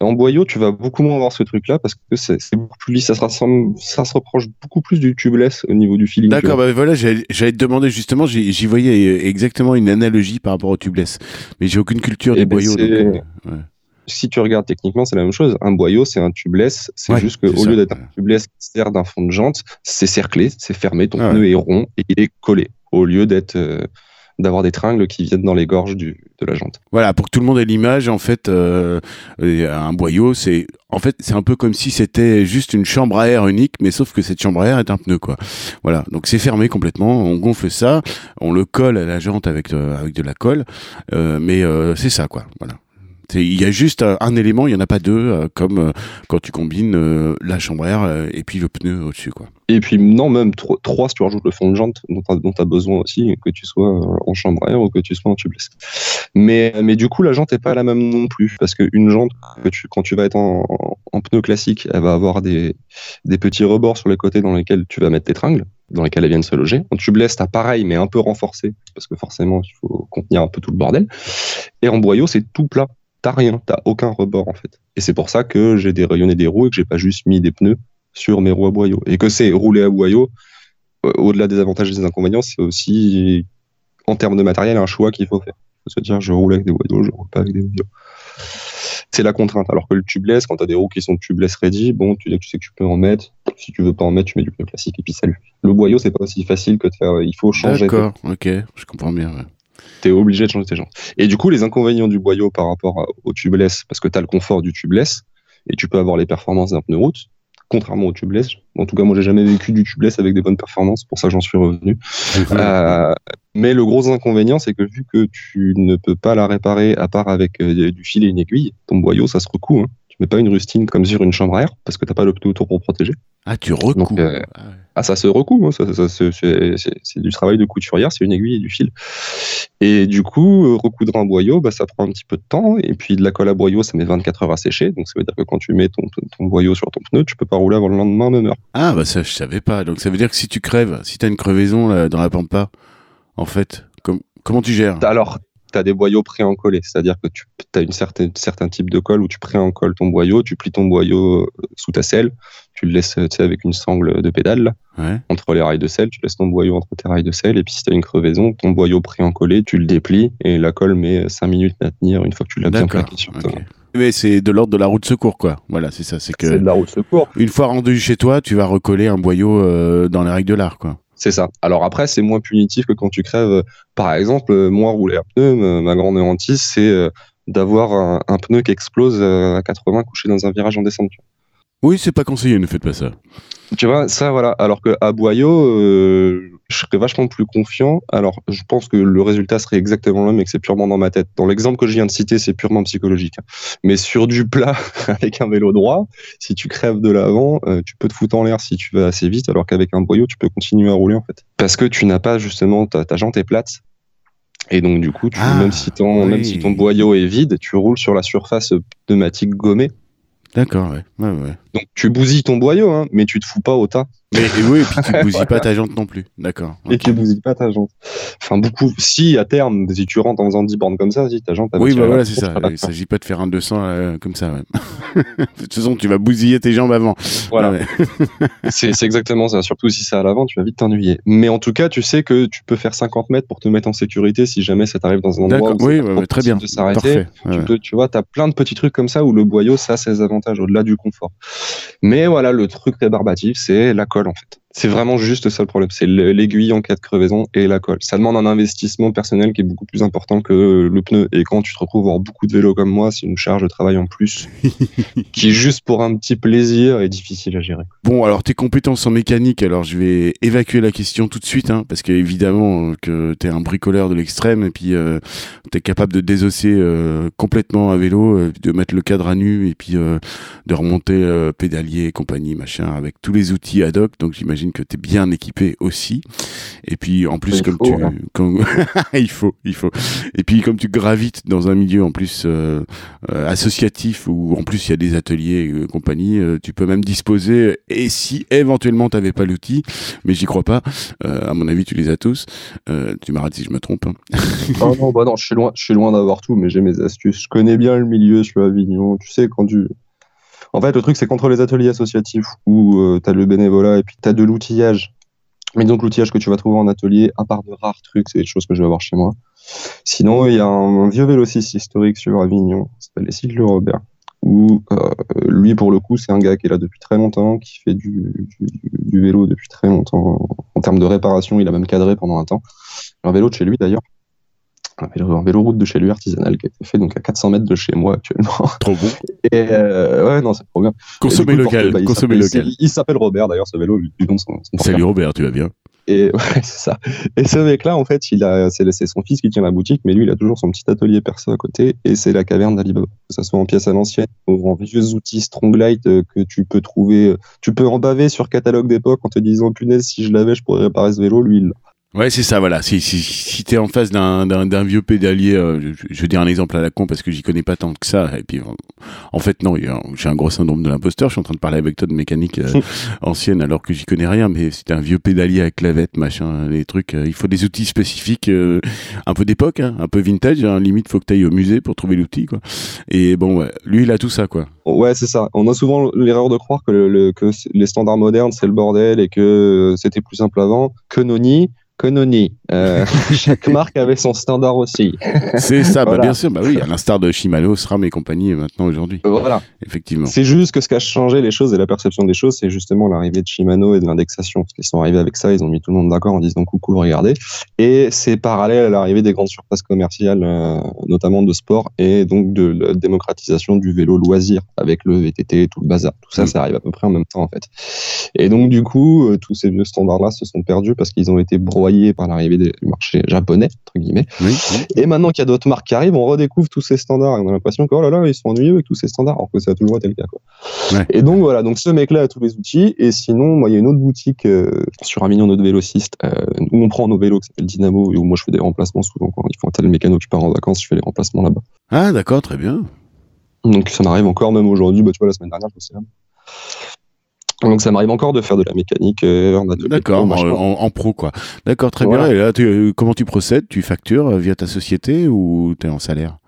En boyau, tu vas beaucoup moins avoir ce truc-là parce que c'est beaucoup plus lisse. Ça se, ça se reproche beaucoup plus du tubeless au niveau du feeling. D'accord, bah voilà, j'allais te demander justement, j'y voyais exactement une analogie par rapport au tubeless. Mais j'ai aucune culture des eh ben, boyaux. Donc, euh, Si tu regardes techniquement, c'est la même chose. Un boyau, c'est un tubeless. C'est juste qu'au lieu d'être un tubeless qui sert d'un fond de jante, c'est cerclé, c'est fermé, ton pneu est rond et il est collé. Au lieu d'être. Euh, d'avoir des tringles qui viennent dans les gorges du, de la jante. Voilà, pour que tout le monde ait l'image, en fait, euh, un boyau, c'est en fait c'est un peu comme si c'était juste une chambre à air unique, mais sauf que cette chambre à air est un pneu, quoi. Voilà, donc c'est fermé complètement. On gonfle ça, on le colle à la jante avec de, avec de la colle, euh, mais euh, c'est ça, quoi. Voilà. Il y a juste un élément, il n'y en a pas deux, euh, comme euh, quand tu combines euh, la chambre air et puis le pneu au-dessus. quoi. Et puis, non, même trois si tu rajoutes le fond de jante dont tu as, besoin aussi, que tu sois en chambre air ou que tu sois en tubeless. Mais, mais du coup, la jante n'est pas la même non plus, parce qu'une jante, quand tu vas être en, pneu classique, elle va avoir des, des petits rebords sur les côtés dans lesquels tu vas mettre tes tringles dans lesquels elles viennent se loger. En tubeless, t'as pareil, mais un peu renforcé, parce que forcément, il faut contenir un peu tout le bordel. Et en boyau, c'est tout plat t'as rien, t'as aucun rebord en fait. Et c'est pour ça que j'ai dérayonné des roues et que j'ai pas juste mis des pneus sur mes roues à boyau. Et que c'est rouler à boyau, euh, au-delà des avantages et des inconvénients, c'est aussi en termes de matériel un choix qu'il faut faire. Faut se dire je roule avec des boyaux, je roule pas avec des boyaux. C'est la contrainte. Alors que le tubeless, quand tu as des roues qui sont tubeless ready, bon, tu, tu sais que tu peux en mettre. Si tu veux pas en mettre, tu mets du pneu classique et puis salut. Le boyau, c'est pas aussi facile que de faire. Il faut changer. D'accord, ok, je comprends bien. Ouais tu es obligé de changer tes jantes. Et du coup, les inconvénients du boyau par rapport au tubeless, parce que tu as le confort du tubeless, et tu peux avoir les performances d'un pneu route, contrairement au tubeless. En tout cas, moi, j'ai jamais vécu du tubeless avec des bonnes performances, pour ça j'en suis revenu. Euh, mais le gros inconvénient, c'est que vu que tu ne peux pas la réparer à part avec euh, du fil et une aiguille, ton boyau, ça se recoue. Hein. Mets pas une rustine comme sur une chambre à air, parce que t'as pas le pneu autour pour protéger. Ah, tu recoues. Euh, ah, ah, ça se recoue, hein, c'est du travail de couturière, c'est une aiguille et du fil. Et du coup, euh, recoudre un boyau, bah, ça prend un petit peu de temps. Et puis de la colle à boyau, ça met 24 heures à sécher. Donc ça veut dire que quand tu mets ton, ton boyau sur ton pneu, tu peux pas rouler avant le lendemain même heure. Ah bah ça, je savais pas. Donc ça veut dire que si tu crèves, si tu as une crevaison dans la pampa, en fait, comment tu gères? Alors, tu as des boyaux pré-encollés, c'est-à-dire que tu as une certaine certain type de colle où tu pré-encolles ton boyau, tu plies ton boyau euh, sous ta selle, tu le laisses avec une sangle de pédale entre les rails de selle, tu laisses ton boyau entre tes rails de selle, et puis si tu as une crevaison, ton boyau pré-encollé, tu le déplies, et la colle met 5 minutes à tenir une fois que tu l'as bien plaqué sur toi. Mais c'est de l'ordre de la route secours, quoi. Voilà, c'est ça. C'est que. de la route secours. Une fois rendu chez toi, tu vas recoller un boyau euh, dans les règles de l'art, quoi. C'est ça. Alors après, c'est moins punitif que quand tu crèves. Par exemple, moi, rouler à pneu, ma grande hantise, c'est euh, d'avoir un, pneu qui explose euh, à 80 couché dans un virage en descente. Oui, c'est pas conseillé, ne faites pas ça. Tu vois, ça, voilà. Alors qu'à Boyau, euh, je serais vachement plus confiant. Alors, je pense que le résultat serait exactement le même, mais que c'est purement dans ma tête. Dans l'exemple que je viens de citer, c'est purement psychologique. Mais sur du plat, avec un vélo droit, si tu crèves de l'avant, euh, tu peux te foutre en l'air si tu vas assez vite, alors qu'avec un boyau, tu peux continuer à rouler, en fait. Parce que tu n'as pas, justement, ta, ta jante est plate. Et donc, du coup, ah, même, si ton, même si ton boyau est vide, tu roules sur la surface pneumatique gommée. D'accord, ouais. ouais, ouais. Donc tu bousilles ton boyau, hein, mais tu te fous pas au tas. Mais oui, et puis tu bousilles pas ta jante non plus. D'accord. Et tu bousilles pas ta jante. Enfin, beaucoup. Si à terme, si tu rentres en faisant 10 bornes comme ça, si ta jante. Oui, bah voilà, c'est ça. Il s'agit pas de faire un 200 euh, comme ça. Ouais. de toute façon, tu vas bousiller tes jambes avant. Voilà. c'est exactement ça. Surtout si c'est à l'avant, tu vas vite t'ennuyer. Mais en tout cas, tu sais que tu peux faire 50 mètres pour te mettre en sécurité si jamais ça t'arrive dans un endroit où oui, bah, très bien. de s'arrêter. Tu, tu vois, tu as plein de petits trucs comme ça où le boyau, ça a ses avantages au-delà du confort. Mais voilà, le truc rébarbatif, c'est la en fait. C'est vraiment juste ça le problème. C'est l'aiguille en cas de crevaison et la colle. Ça demande un investissement personnel qui est beaucoup plus important que le pneu. Et quand tu te retrouves à avoir beaucoup de vélos comme moi, c'est une charge de travail en plus qui est juste pour un petit plaisir et difficile à gérer. Bon, alors tes compétences en mécanique, alors je vais évacuer la question tout de suite, hein, parce qu'évidemment que tu es un bricoleur de l'extrême et puis euh, tu es capable de désosser euh, complètement à vélo, euh, de mettre le cadre à nu et puis euh, de remonter pédalier et compagnie, machin, avec tous les outils ad hoc. Donc j'imagine que tu es bien équipé aussi. Et puis en plus, Il comme faut, tu, hein. comme- il faut, il faut. Et puis comme tu gravites dans un milieu en plus euh, euh, associatif où en plus il y a des ateliers et euh, compagnie, tu peux même disposer. Et si éventuellement tu n'avais pas l'outil, mais j'y crois pas. euh, à mon avis, tu les as tous. Euh, tu m'arrêtes si je me trompe. hein. Oh non, bah non, je suis loin, je suis loin d'avoir tout, mais j'ai mes astuces. Je connais bien le milieu, je suis à Avignon. Tu sais, quand tu. En fait, le truc, c'est qu'entre les ateliers associatifs où tu as le bénévolat et puis tu as de l'outillage. Mais donc, l'outillage que tu vas trouver en atelier, à part de rares trucs, c'est des choses que je vais avoir chez moi. Sinon, il y a un, vieux vélociste historique sur Avignon, qui s'appelle les cycles Robert. Où euh, lui, pour le coup, c'est un gars qui est là depuis très longtemps, qui fait du, vélo depuis très longtemps. En termes de réparation, il a même cadré pendant un temps. Un vélo de chez lui, d'ailleurs un vélo, un vélo route de chez lui artisanal qui a été fait donc à 400 mètres de chez moi actuellement. Trop bon. Et euh, ouais, non, c'est trop bien. Consommer local. bah, consommer local. Il s'appelle Robert d'ailleurs, ce vélo, du nom de son, son Salut Robert, tu vas bien? Et ouais, c'est ça. Et ce mec-là, en fait, il a, c'est, c'est son fils qui tient la boutique, mais lui, il a toujours son petit atelier perso à côté, et c'est la caverne d'Alibaba. Que ça soit en pièces à l'ancienne, ou en vieux outils Stronglight euh, que tu peux trouver, euh, tu peux en baver sur catalogue d'époque en te disant, punaise, si je l'avais, je pourrais réparer ce vélo, lui, il l'a. Ouais, c'est ça, voilà. Si, si, si t'es en face d'un, d'un, d'un vieux pédalier, euh, je, je vais dire un exemple à la con parce que j'y connais pas tant que ça. Et puis, euh, en fait, non, j'ai un gros syndrome de l'imposteur. Je suis en train de parler avec toi de mécanique euh, ancienne alors que j'y connais rien. Mais c'est un vieux pédalier à clavette, machin, les trucs. euh, il faut des outils spécifiques, euh, un peu d'époque, hein, un peu vintage. Hein, limite, faut que t'ailles au musée pour trouver l'outil, quoi. Et bon, ouais, lui, il a tout ça, quoi. Ouais, c'est ça. On a souvent l'erreur de croire que, le, le- que les standards modernes, c'est le bordel et que c'était plus simple avant. Que noni, que noni. Euh, chaque marque avait son standard aussi. C'est ça, bah, bien sûr. Bah oui, à l'instar de Shimano, SRAM et compagnie euh, maintenant aujourd'hui. Voilà. Effectivement. C'est juste que ce qui a changé les choses et la perception des choses, c'est justement l'arrivée de Shimano et de l'indexation. Parce qu'ils sont arrivés avec ça, ils ont mis tout le monde d'accord en disant coucou, regardez. Et c'est parallèle à l'arrivée des grandes surfaces commerciales, euh, notamment de sport, et donc de la démocratisation du vélo loisir avec le VTT et tout le bazar. Tout ça, Mm. ça arrive à peu près en même temps, en fait. Et donc, du coup, euh, tous ces vieux standards-là se sont perdus parce qu'ils ont été broyés par l'arrivée du marché japonais, entre guillemets. Oui, oui. Et maintenant qu'il y a d'autres marques qui arrivent, on redécouvre tous ces standards et on a l'impression que oh là là, ils sont ennuyeux avec tous ces standards, alors que ça a toujours été le cas. Quoi. Ouais. Et donc voilà, donc ce mec-là a tous les outils. Et sinon, moi, il y a une autre boutique euh, sur Avignon, notre vélociste, euh, où on prend nos vélos qui s'appelle Dynamo et où moi je fais des remplacements souvent. Quand il faut un tel mécano qui part en vacances, je fais les remplacements là-bas. Ah, d'accord, très bien. Donc ça m'arrive encore, même aujourd'hui, bah, tu vois, la semaine dernière, je bossais là. Donc ça m'arrive encore de faire de la mécanique euh. D'accord, Bon, en, pro quoi. D'accord, très Voilà. bien. Et là, tu- euh, comment tu procèdes? Tu factures euh, via ta société ou tu es en salaire?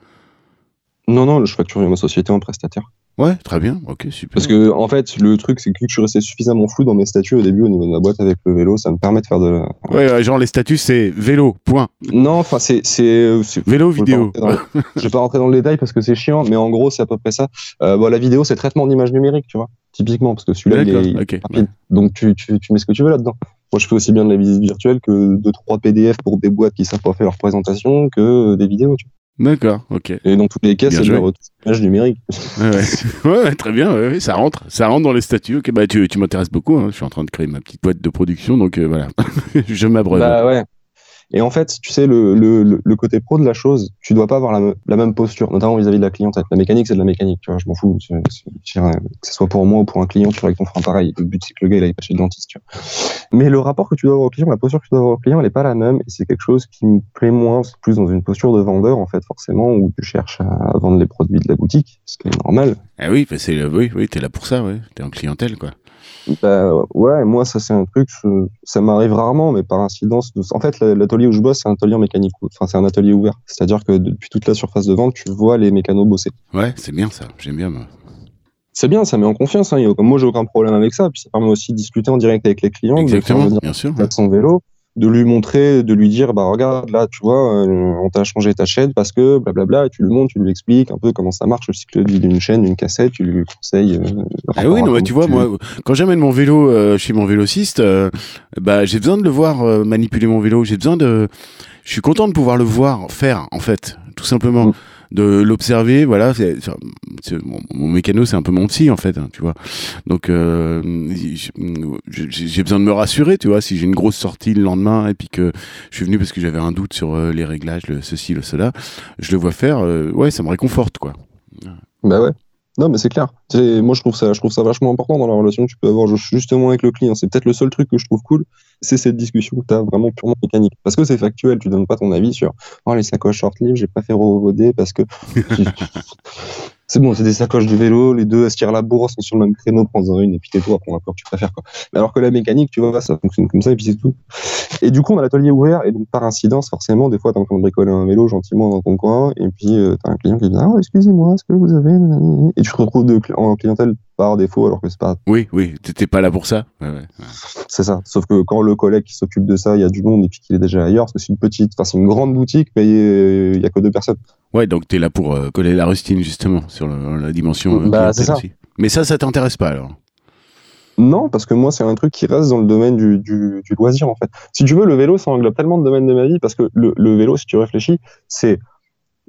Non, non, je facture ma société en prestataire. Ouais, très bien. Ok, super. Parce que, en fait, le truc, c'est que je suis resté suffisamment flou dans mes statuts au début au niveau de ma boîte avec le vélo, ça me permet de faire de. la- Ouais, ouais, genre les statuts c'est vélo, point. Non, enfin, c'est. Vélo, je vidéo. dans Je vais pas rentrer dans le détail parce que c'est chiant, mais en gros, c'est à peu près ça. Euh, bon, la vidéo, c'est traitement d'image numérique, tu vois, typiquement, parce que celui-là, il est, rapide. Donc, tu, tu, tu mets ce que tu veux là-dedans. Moi, je fais aussi bien de la visite virtuelle que 2-3 PDF pour des boîtes qui savent pas faire leur présentation que des vidéos, tu vois. D'accord, ok. Et dans tous les cas, c'est la image numérique. Ouais, ouais. Ouais, très bien, ouais, ça rentre. Ça rentre dans les statuts. Ok, bah tu, tu m'intéresses beaucoup. hein. Je suis en train de créer ma petite boîte de production, donc euh, voilà. je m'abreuve. Bah ouais. Et en fait, tu sais, le, le, le- côté pro de la chose, tu dois pas avoir la, la même posture, notamment vis-à-vis de la clientèle. La mécanique, c'est de la mécanique, tu vois, je m'en fous. Je dirais, que ce soit pour moi ou pour un client, tu vois, avec ton frein pareil. Le but, c'est que le gars, il aille pas chez le dentiste, tu vois. Mais le rapport que tu dois avoir au client, la posture que tu dois avoir au client, elle est pas la même. Et c'est quelque chose qui me plaît moins. C'est plus dans une posture de vendeur, en fait, forcément, où tu cherches à vendre les produits de la boutique, ce qui est normal. Ah oui, bah, c'est oui, oui, t'es là pour ça, ouais. T'es en clientèle, quoi. Bah, ouais, moi, ça, c'est un truc, je- ça m'arrive rarement, mais par incidence. De... En fait, la- l'atelier où je bosse, c'est un atelier en mécanique. Enfin, c'est un atelier ouvert. C'est-à-dire que depuis toute la surface de vente, tu vois les mécanos bosser. Ouais, c'est bien ça. J'aime bien. Moi. C'est bien, ça met en confiance. Hein. Moi, j'ai aucun problème avec ça. Puis ça permet aussi de discuter en direct avec les clients, de Exactement, faire venir bien sûr. de son vélo. De lui montrer, de lui dire, bah regarde, là, tu vois, euh, on t'a changé ta chaîne parce que blablabla, et tu lui montres, tu lui expliques un peu comment ça marche le cycle de vie d'une chaîne, d'une cassette, tu lui conseilles. Euh, ah oui, non, mais tu vois, moi, quand j'amène mon vélo euh, chez mon vélociste, euh, bah j'ai besoin de le voir manipuler mon vélo, j'ai besoin de, je suis content de pouvoir le voir faire, en fait, tout simplement. Mm de l'observer. Voilà, c'est, mon, mécano, c'est un peu mon psy en fait, hein, tu vois. Donc euh, j'ai besoin de me rassurer, tu vois, si j'ai une grosse sortie le lendemain et puis que je suis venu parce que j'avais un doute sur euh, les réglages, le ceci, le cela, je le vois faire. Euh, ouais, ça me réconforte, quoi. Bah ouais. Non, mais c'est clair. Moi, je trouve ça, je trouve ça vachement important dans la relation que tu peux avoir justement avec le client. C'est peut-être le seul truc que je trouve cool, c'est cette discussion que tu as vraiment purement mécanique. Parce que c'est factuel, tu donnes pas ton avis sur oh, les sacoches short livre, j'ai pas fait rovoder parce que c'est bon, c'est des sacoches de vélo, les deux elles se tirent la bourre, sont sur le même créneau, prends-en une et puis tais-toi, prends la que tu préfères. Quoi. alors que la mécanique, tu vois, ça fonctionne comme ça et puis c'est tout. Et du coup, on a l'atelier ouvert et donc par incidence, forcément, des fois, t'es en train de bricoler un vélo gentiment dans ton coin et puis euh, t'as un client qui dit Ah, excusez-moi, est-ce que vous avez. Et tu te retrouves de, en clientèle par défaut alors que c'est pas. Oui, oui, t'étais pas là pour ça. Ouais, ouais. C'est ça. Sauf que quand le collègue qui s'occupe de ça, il y a du monde et puis qu'il est déjà ailleurs, parce que c'est une petite, enfin c'est une grande boutique, mais il y a que deux personnes. Ouais, donc tu es là pour euh, coller la rustine justement sur la dimension. Euh, bah, c'est ça. Mais ça, ça t'intéresse pas alors non, parce que moi, c'est un truc qui reste dans le domaine du, du, du, loisir, en fait. Si tu veux, le vélo, ça englobe tellement de domaines de ma vie, parce que le, le vélo, si tu réfléchis, c'est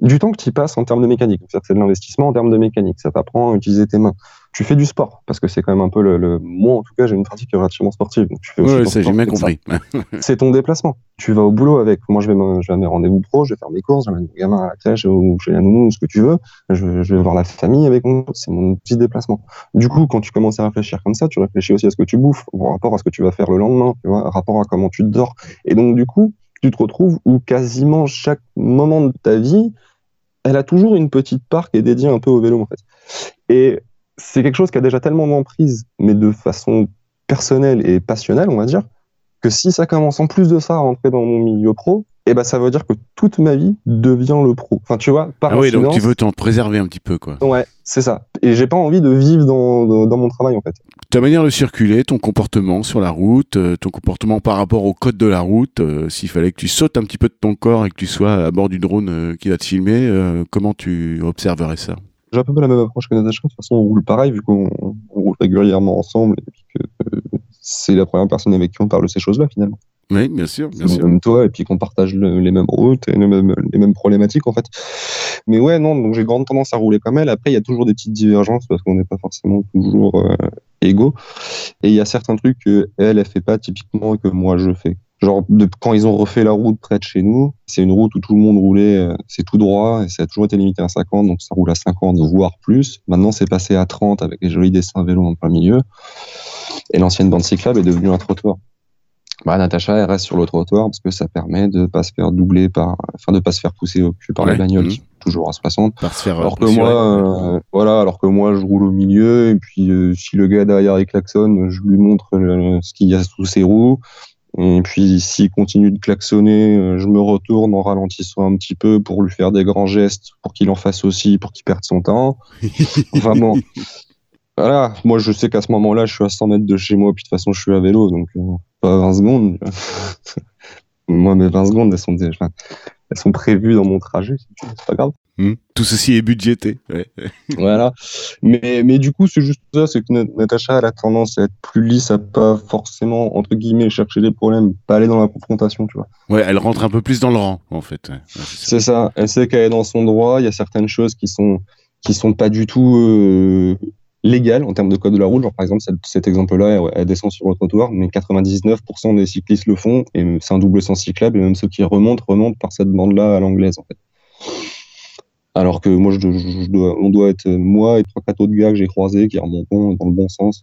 du temps que tu passes en termes de mécanique. C'est de l'investissement en termes de mécanique. Ça t'apprend à utiliser tes mains tu fais du sport parce que c'est quand même un peu le, moi en tout cas j'ai une pratique relativement sportive donc tu fais ouais, ça j'ai bien compris. C'est ton déplacement. Tu vas au boulot avec. Moi je vais je vais à mes rendez-vous pro je vais faire mes courses j'amène mon gamin à la crèche ou chez la nounou ou ce que tu veux. Je, vais voir la famille avec mon c'est mon petit déplacement. Du coup quand tu commences à réfléchir comme ça tu réfléchis aussi à ce que tu bouffes par rapport à ce que tu vas faire le lendemain tu vois rapport à comment tu dors. Et donc du coup tu te retrouves où quasiment chaque moment de ta vie elle a toujours une petite part qui est dédiée un peu au vélo en fait. Et c'est quelque chose qui a déjà tellement d'emprise, mais de façon personnelle et passionnelle, on va dire, que si ça commence en plus de ça à rentrer dans mon milieu pro, eh ben ça veut dire que toute ma vie devient le pro. Enfin, tu vois, par ah oui, donc tu veux t'en préserver un petit peu, quoi. Ouais, c'est ça. Et j'ai pas envie de vivre dans, dans, mon travail, en fait. Ta manière de circuler, ton comportement sur la route, euh, ton comportement par rapport au code de la route, euh, s'il fallait que tu sautes un petit peu de ton corps et que tu sois à bord du drone euh, qui va te filmer, comment tu observerais ça? J'ai un peu la même approche que Natacha. De toute façon, on roule pareil, vu qu'on roule régulièrement ensemble et que euh, c'est la première personne avec qui on parle de ces choses-là, finalement. Oui, bien sûr, bien sûr. Même toi, et puis qu'on partage les mêmes routes et les mêmes, les mêmes, problématiques, en fait. Mais ouais, non, donc j'ai grande tendance à rouler comme elle. Après, il y a toujours des petites divergences parce qu'on n'est pas forcément toujours euh, égaux. Et il y a certains trucs qu'elle, elle, elle fait pas typiquement et que moi, je fais. Genre, de, quand ils ont refait la route près de chez nous, c'est une route où tout le monde roulait, euh, c'est tout droit, et ça a toujours été limité à 50, donc ça roule à 50, voire plus. Maintenant, c'est passé à 30 avec les jolis dessins vélo en plein milieu. Et l'ancienne bande cyclable est devenue un trottoir. Bah, Natacha, elle reste sur le trottoir parce que ça permet de pas se faire doubler par, enfin, de pas se faire pousser au cul par la bagnole mmh. toujours à 60. Par se faire alors que moi, euh, voilà, alors que moi, je roule au milieu, et puis, euh, si le gars derrière il klaxonne, je lui montre ce qu'il y a sous ses roues. Et puis s'il continue de klaxonner, euh, je me retourne en ralentissant un petit peu pour lui faire des grands gestes, pour qu'il en fasse aussi, pour qu'il perde son temps. Enfin bon, voilà, moi je sais qu'à ce moment-là, je suis à 100 mètres de chez moi, puis de toute façon je suis à vélo, donc euh, pas 20 secondes. moi mes 20 secondes, elles sont, déjà, elles sont prévues dans mon trajet, c'est pas grave. Hmm. Tout ceci est budgété. voilà. Mais, mais du coup, c'est juste ça, c'est que Natacha a tendance à être plus lisse, à pas forcément, entre guillemets, chercher des problèmes, pas aller dans la confrontation, tu vois. Ouais, elle rentre un peu plus dans le rang, en fait. c'est ça. Elle sait qu'elle est dans son droit, il y a certaines choses qui sont, qui sont pas du tout euh, légales en termes de code de la route. Genre, par exemple, cet, exemple-là, elle, descend sur le trottoir, mais 99% des cyclistes le font, et c'est un double sens cyclable, et même ceux qui remontent, remontent par cette bande-là à l'anglaise, en fait. Alors que moi, je, dois, on doit être moi et trois quatre autres gars que j'ai croisés qui remontent dans le bon sens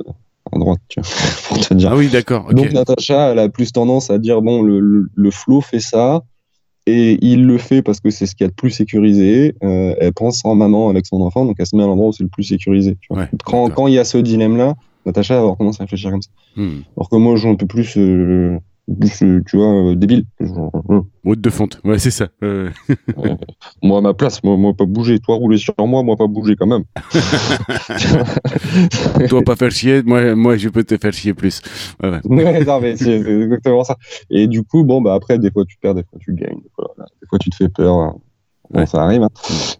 à droite, tu vois, pour te dire. Ah oui, d'accord. Donc Natacha, elle a plus tendance à dire bon, le, le, flow fait ça et il le fait parce que c'est ce qu'il y a de plus sécurisé. Euh, elle pense en maman avec son enfant, donc elle se met à l'endroit où c'est le plus sécurisé. Tu vois. quand, quand il y a ce dilemme-là, Natacha va avoir tendance à réfléchir comme ça. Hmm. Alors que moi, j'en peux plus. Euh, tu vois, débile. Mode de fonte, ouais, c'est ça. moi, à ma place, moi, moi, pas bouger. Toi, rouler sur moi, moi, pas bouger quand même. Toi, pas faire chier, moi, moi, je peux te faire chier plus. Ouais, non, mais c'est exactement ça. Et du coup, bon, bah, après, des fois, tu perds, des fois, tu gagnes. Des fois, des fois tu te fais peur. Hein. Bon, ça arrive. Hein.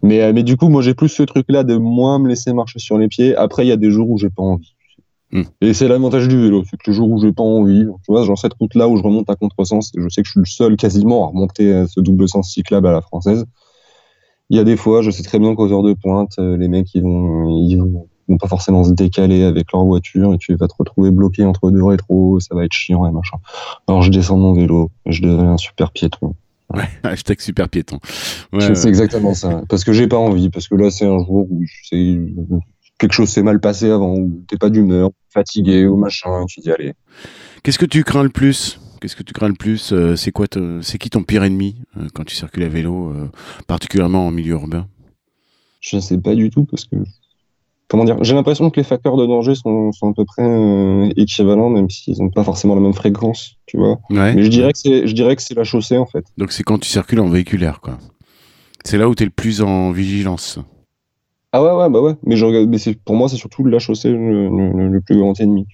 Mais, euh, mais du coup, moi, j'ai plus ce truc-là de moins me laisser marcher sur les pieds. Après, il y a des jours où j'ai pas envie. Hmm. Et c'est l'avantage du vélo, c'est que les jours où j'ai pas envie, tu vois, genre cette route-là où je remonte à contresens, je sais que je suis le seul quasiment à remonter euh, ce double sens cyclable à la française. Il y a des fois, je sais très bien qu'aux heures de pointe, euh, les mecs, ils vont, ils vont, pas forcément se décaler avec leur voiture et tu vas te retrouver bloqué entre deux rétros, ça va être chiant et machin. Alors je descends mon vélo, je deviens un super piéton. Ouais, hashtag super piéton. c'est exactement ça. Parce que j'ai pas envie, parce que là, c'est un jour où quelque chose s'est mal passé avant, où t'es pas d'humeur, fatigué ou machin, tu dis allez. Qu'est-ce que tu crains le plus? Qu'est-ce que tu crains le plus euh, C'est quoi C'est qui ton pire ennemi euh, quand tu circules à vélo, euh, particulièrement en milieu urbain? Je sais pas du tout parce que comment dire, j'ai l'impression que les facteurs de danger sont, à peu près euh, équivalents, même s'ils n'ont pas forcément la même fréquence, tu vois. Mais je dirais que c'est, je dirais que c'est la chaussée en fait. Donc c'est quand tu circules en véhiculaire, quoi. C'est là où tu es le plus en vigilance. Ah ouais, ouais, bah ouais. Mais, je regarde, mais pour moi, c'est surtout la chaussée le, plus grand ennemi.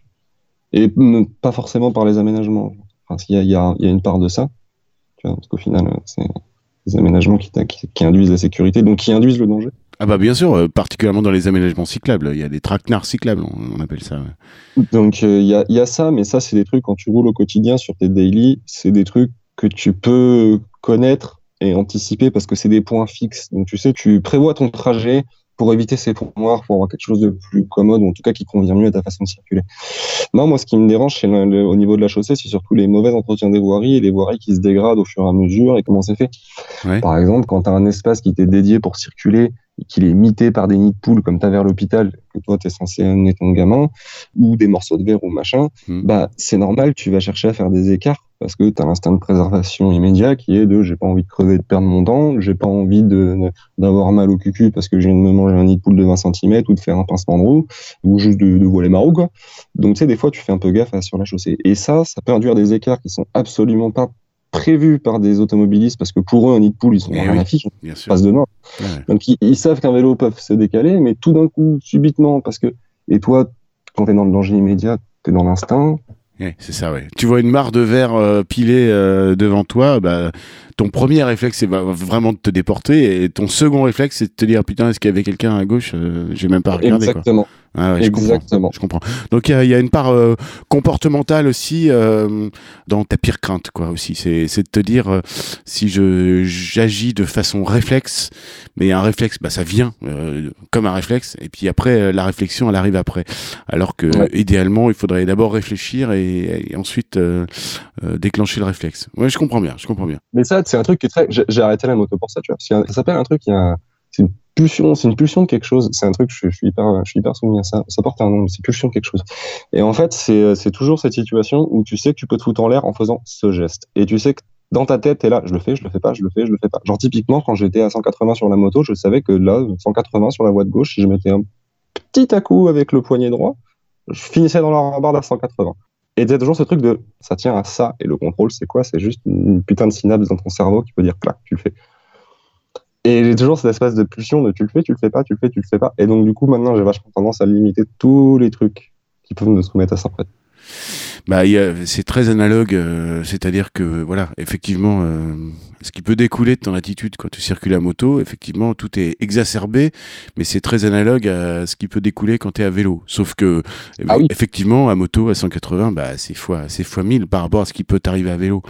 Et pas forcément par les aménagements. Enfin, il y a, une part de ça, tu vois, parce qu'au final, c'est les aménagements qui, qui induisent la sécurité, donc qui induisent le danger. Ah bah bien sûr, euh, particulièrement dans les aménagements cyclables. Il y a des traquenards cyclables, on, appelle ça. Donc euh, il y, a, y, a, ça, mais ça c'est des trucs quand tu roules au quotidien sur tes daily, c'est des trucs que tu peux connaître et anticiper parce que c'est des points fixes. Donc tu sais, tu prévois ton trajet, pour éviter ces points noirs, pour avoir quelque chose de plus commode, ou en tout cas qui convient mieux à ta façon de circuler. Non, moi, ce qui me dérange au niveau de la chaussée, c'est surtout les mauvais entretiens des voiries et les voiries qui se dégradent au fur et à mesure et comment c'est fait. Par exemple, quand tu as un espace qui t'est dédié pour circuler et qu'il est mité par des nids de poules comme tu as vers l'hôpital, que toi, tu es censé amener ton gamin, ou des morceaux de verre ou machin, hmm. bah, c'est normal, tu vas chercher à faire des écarts parce que tu as l'instinct de préservation immédiat qui est de j'ai pas envie de crever, de perdre mon dent, j'ai pas envie de d'avoir mal au cucu parce que je viens de me manger un nid de poule de 20 cm ou de faire un pincement de roue ou juste de, de voiler ma roue quoi. Donc tu sais des fois tu fais un peu gaffe sur la chaussée. Et ça ça peut induire des écarts qui sont absolument pas prévus par des automobilistes parce que pour eux un nid de poule ils sont eh rien à fiche, ils passent de Donc ils, savent qu'un vélo peut se décaler mais tout d'un coup subitement parce que et toi quand tu es dans le danger immédiat, tu es dans l'instinct, c'est ça, ouais. Tu vois une mare de verre euh, pilée euh, devant toi, bah, ton premier réflexe, c'est vraiment de te déporter, et ton second réflexe, c'est de te dire, putain, est-ce qu'il y avait quelqu'un à gauche euh, J'ai même pas regardé. Exactement. Quoi. Ah ouais, Exactement. Je comprends. Donc il y, y, a une part euh, comportementale aussi euh, dans ta pire crainte, quoi. Aussi, c'est de te dire euh, si je j'agis de façon réflexe, mais un réflexe, bah ça vient comme un réflexe, et puis après la réflexion, elle arrive après. Alors que idéalement, il faudrait d'abord réfléchir et, et ensuite déclencher le réflexe. Ouais, je comprends bien, je comprends bien. Mais ça, c'est un truc qui est très. J'ai arrêté la moto pour ça, tu vois. Ça s'appelle un truc. Il y a c'est une pulsion, de quelque chose. C'est un truc, je, suis hyper, soumis à ça. Ça porte un nom, c'est pulsion de quelque chose. Et en fait, c'est, c'est toujours cette situation où tu sais que tu peux te foutre en l'air en faisant ce geste. Et tu sais que dans ta tête, t'es là, je le fais, je le fais pas, je le fais, je le fais pas. Genre, typiquement, quand j'étais à 180 sur la moto, je savais que là, 180 sur la voie de gauche, si je mettais un petit à coup avec le poignet droit, je finissais dans la rambarde à 180. Et t'as toujours ce truc de, ça tient à ça. Et le contrôle, c'est quoi? C'est juste une putain de synapse dans ton cerveau qui peut dire, clac, tu le fais. Et j'ai toujours cet espace de pulsion de tu le fais, tu le fais pas, tu le fais, tu le fais pas. Et donc, du coup, maintenant, j'ai vachement tendance à limiter tous les trucs qui peuvent me soumettre à ça, en fait. Bah, c'est très analogue, euh, c'est-à-dire que voilà, effectivement, euh, ce qui peut découler de ton attitude quand tu circules à moto, effectivement, tout est exacerbé, mais c'est très analogue à ce qui peut découler quand tu es à vélo. Sauf que, ah effectivement, à moto, à 180, bah, c'est fois, c'est fois 1000 par rapport à ce qui peut t'arriver à vélo.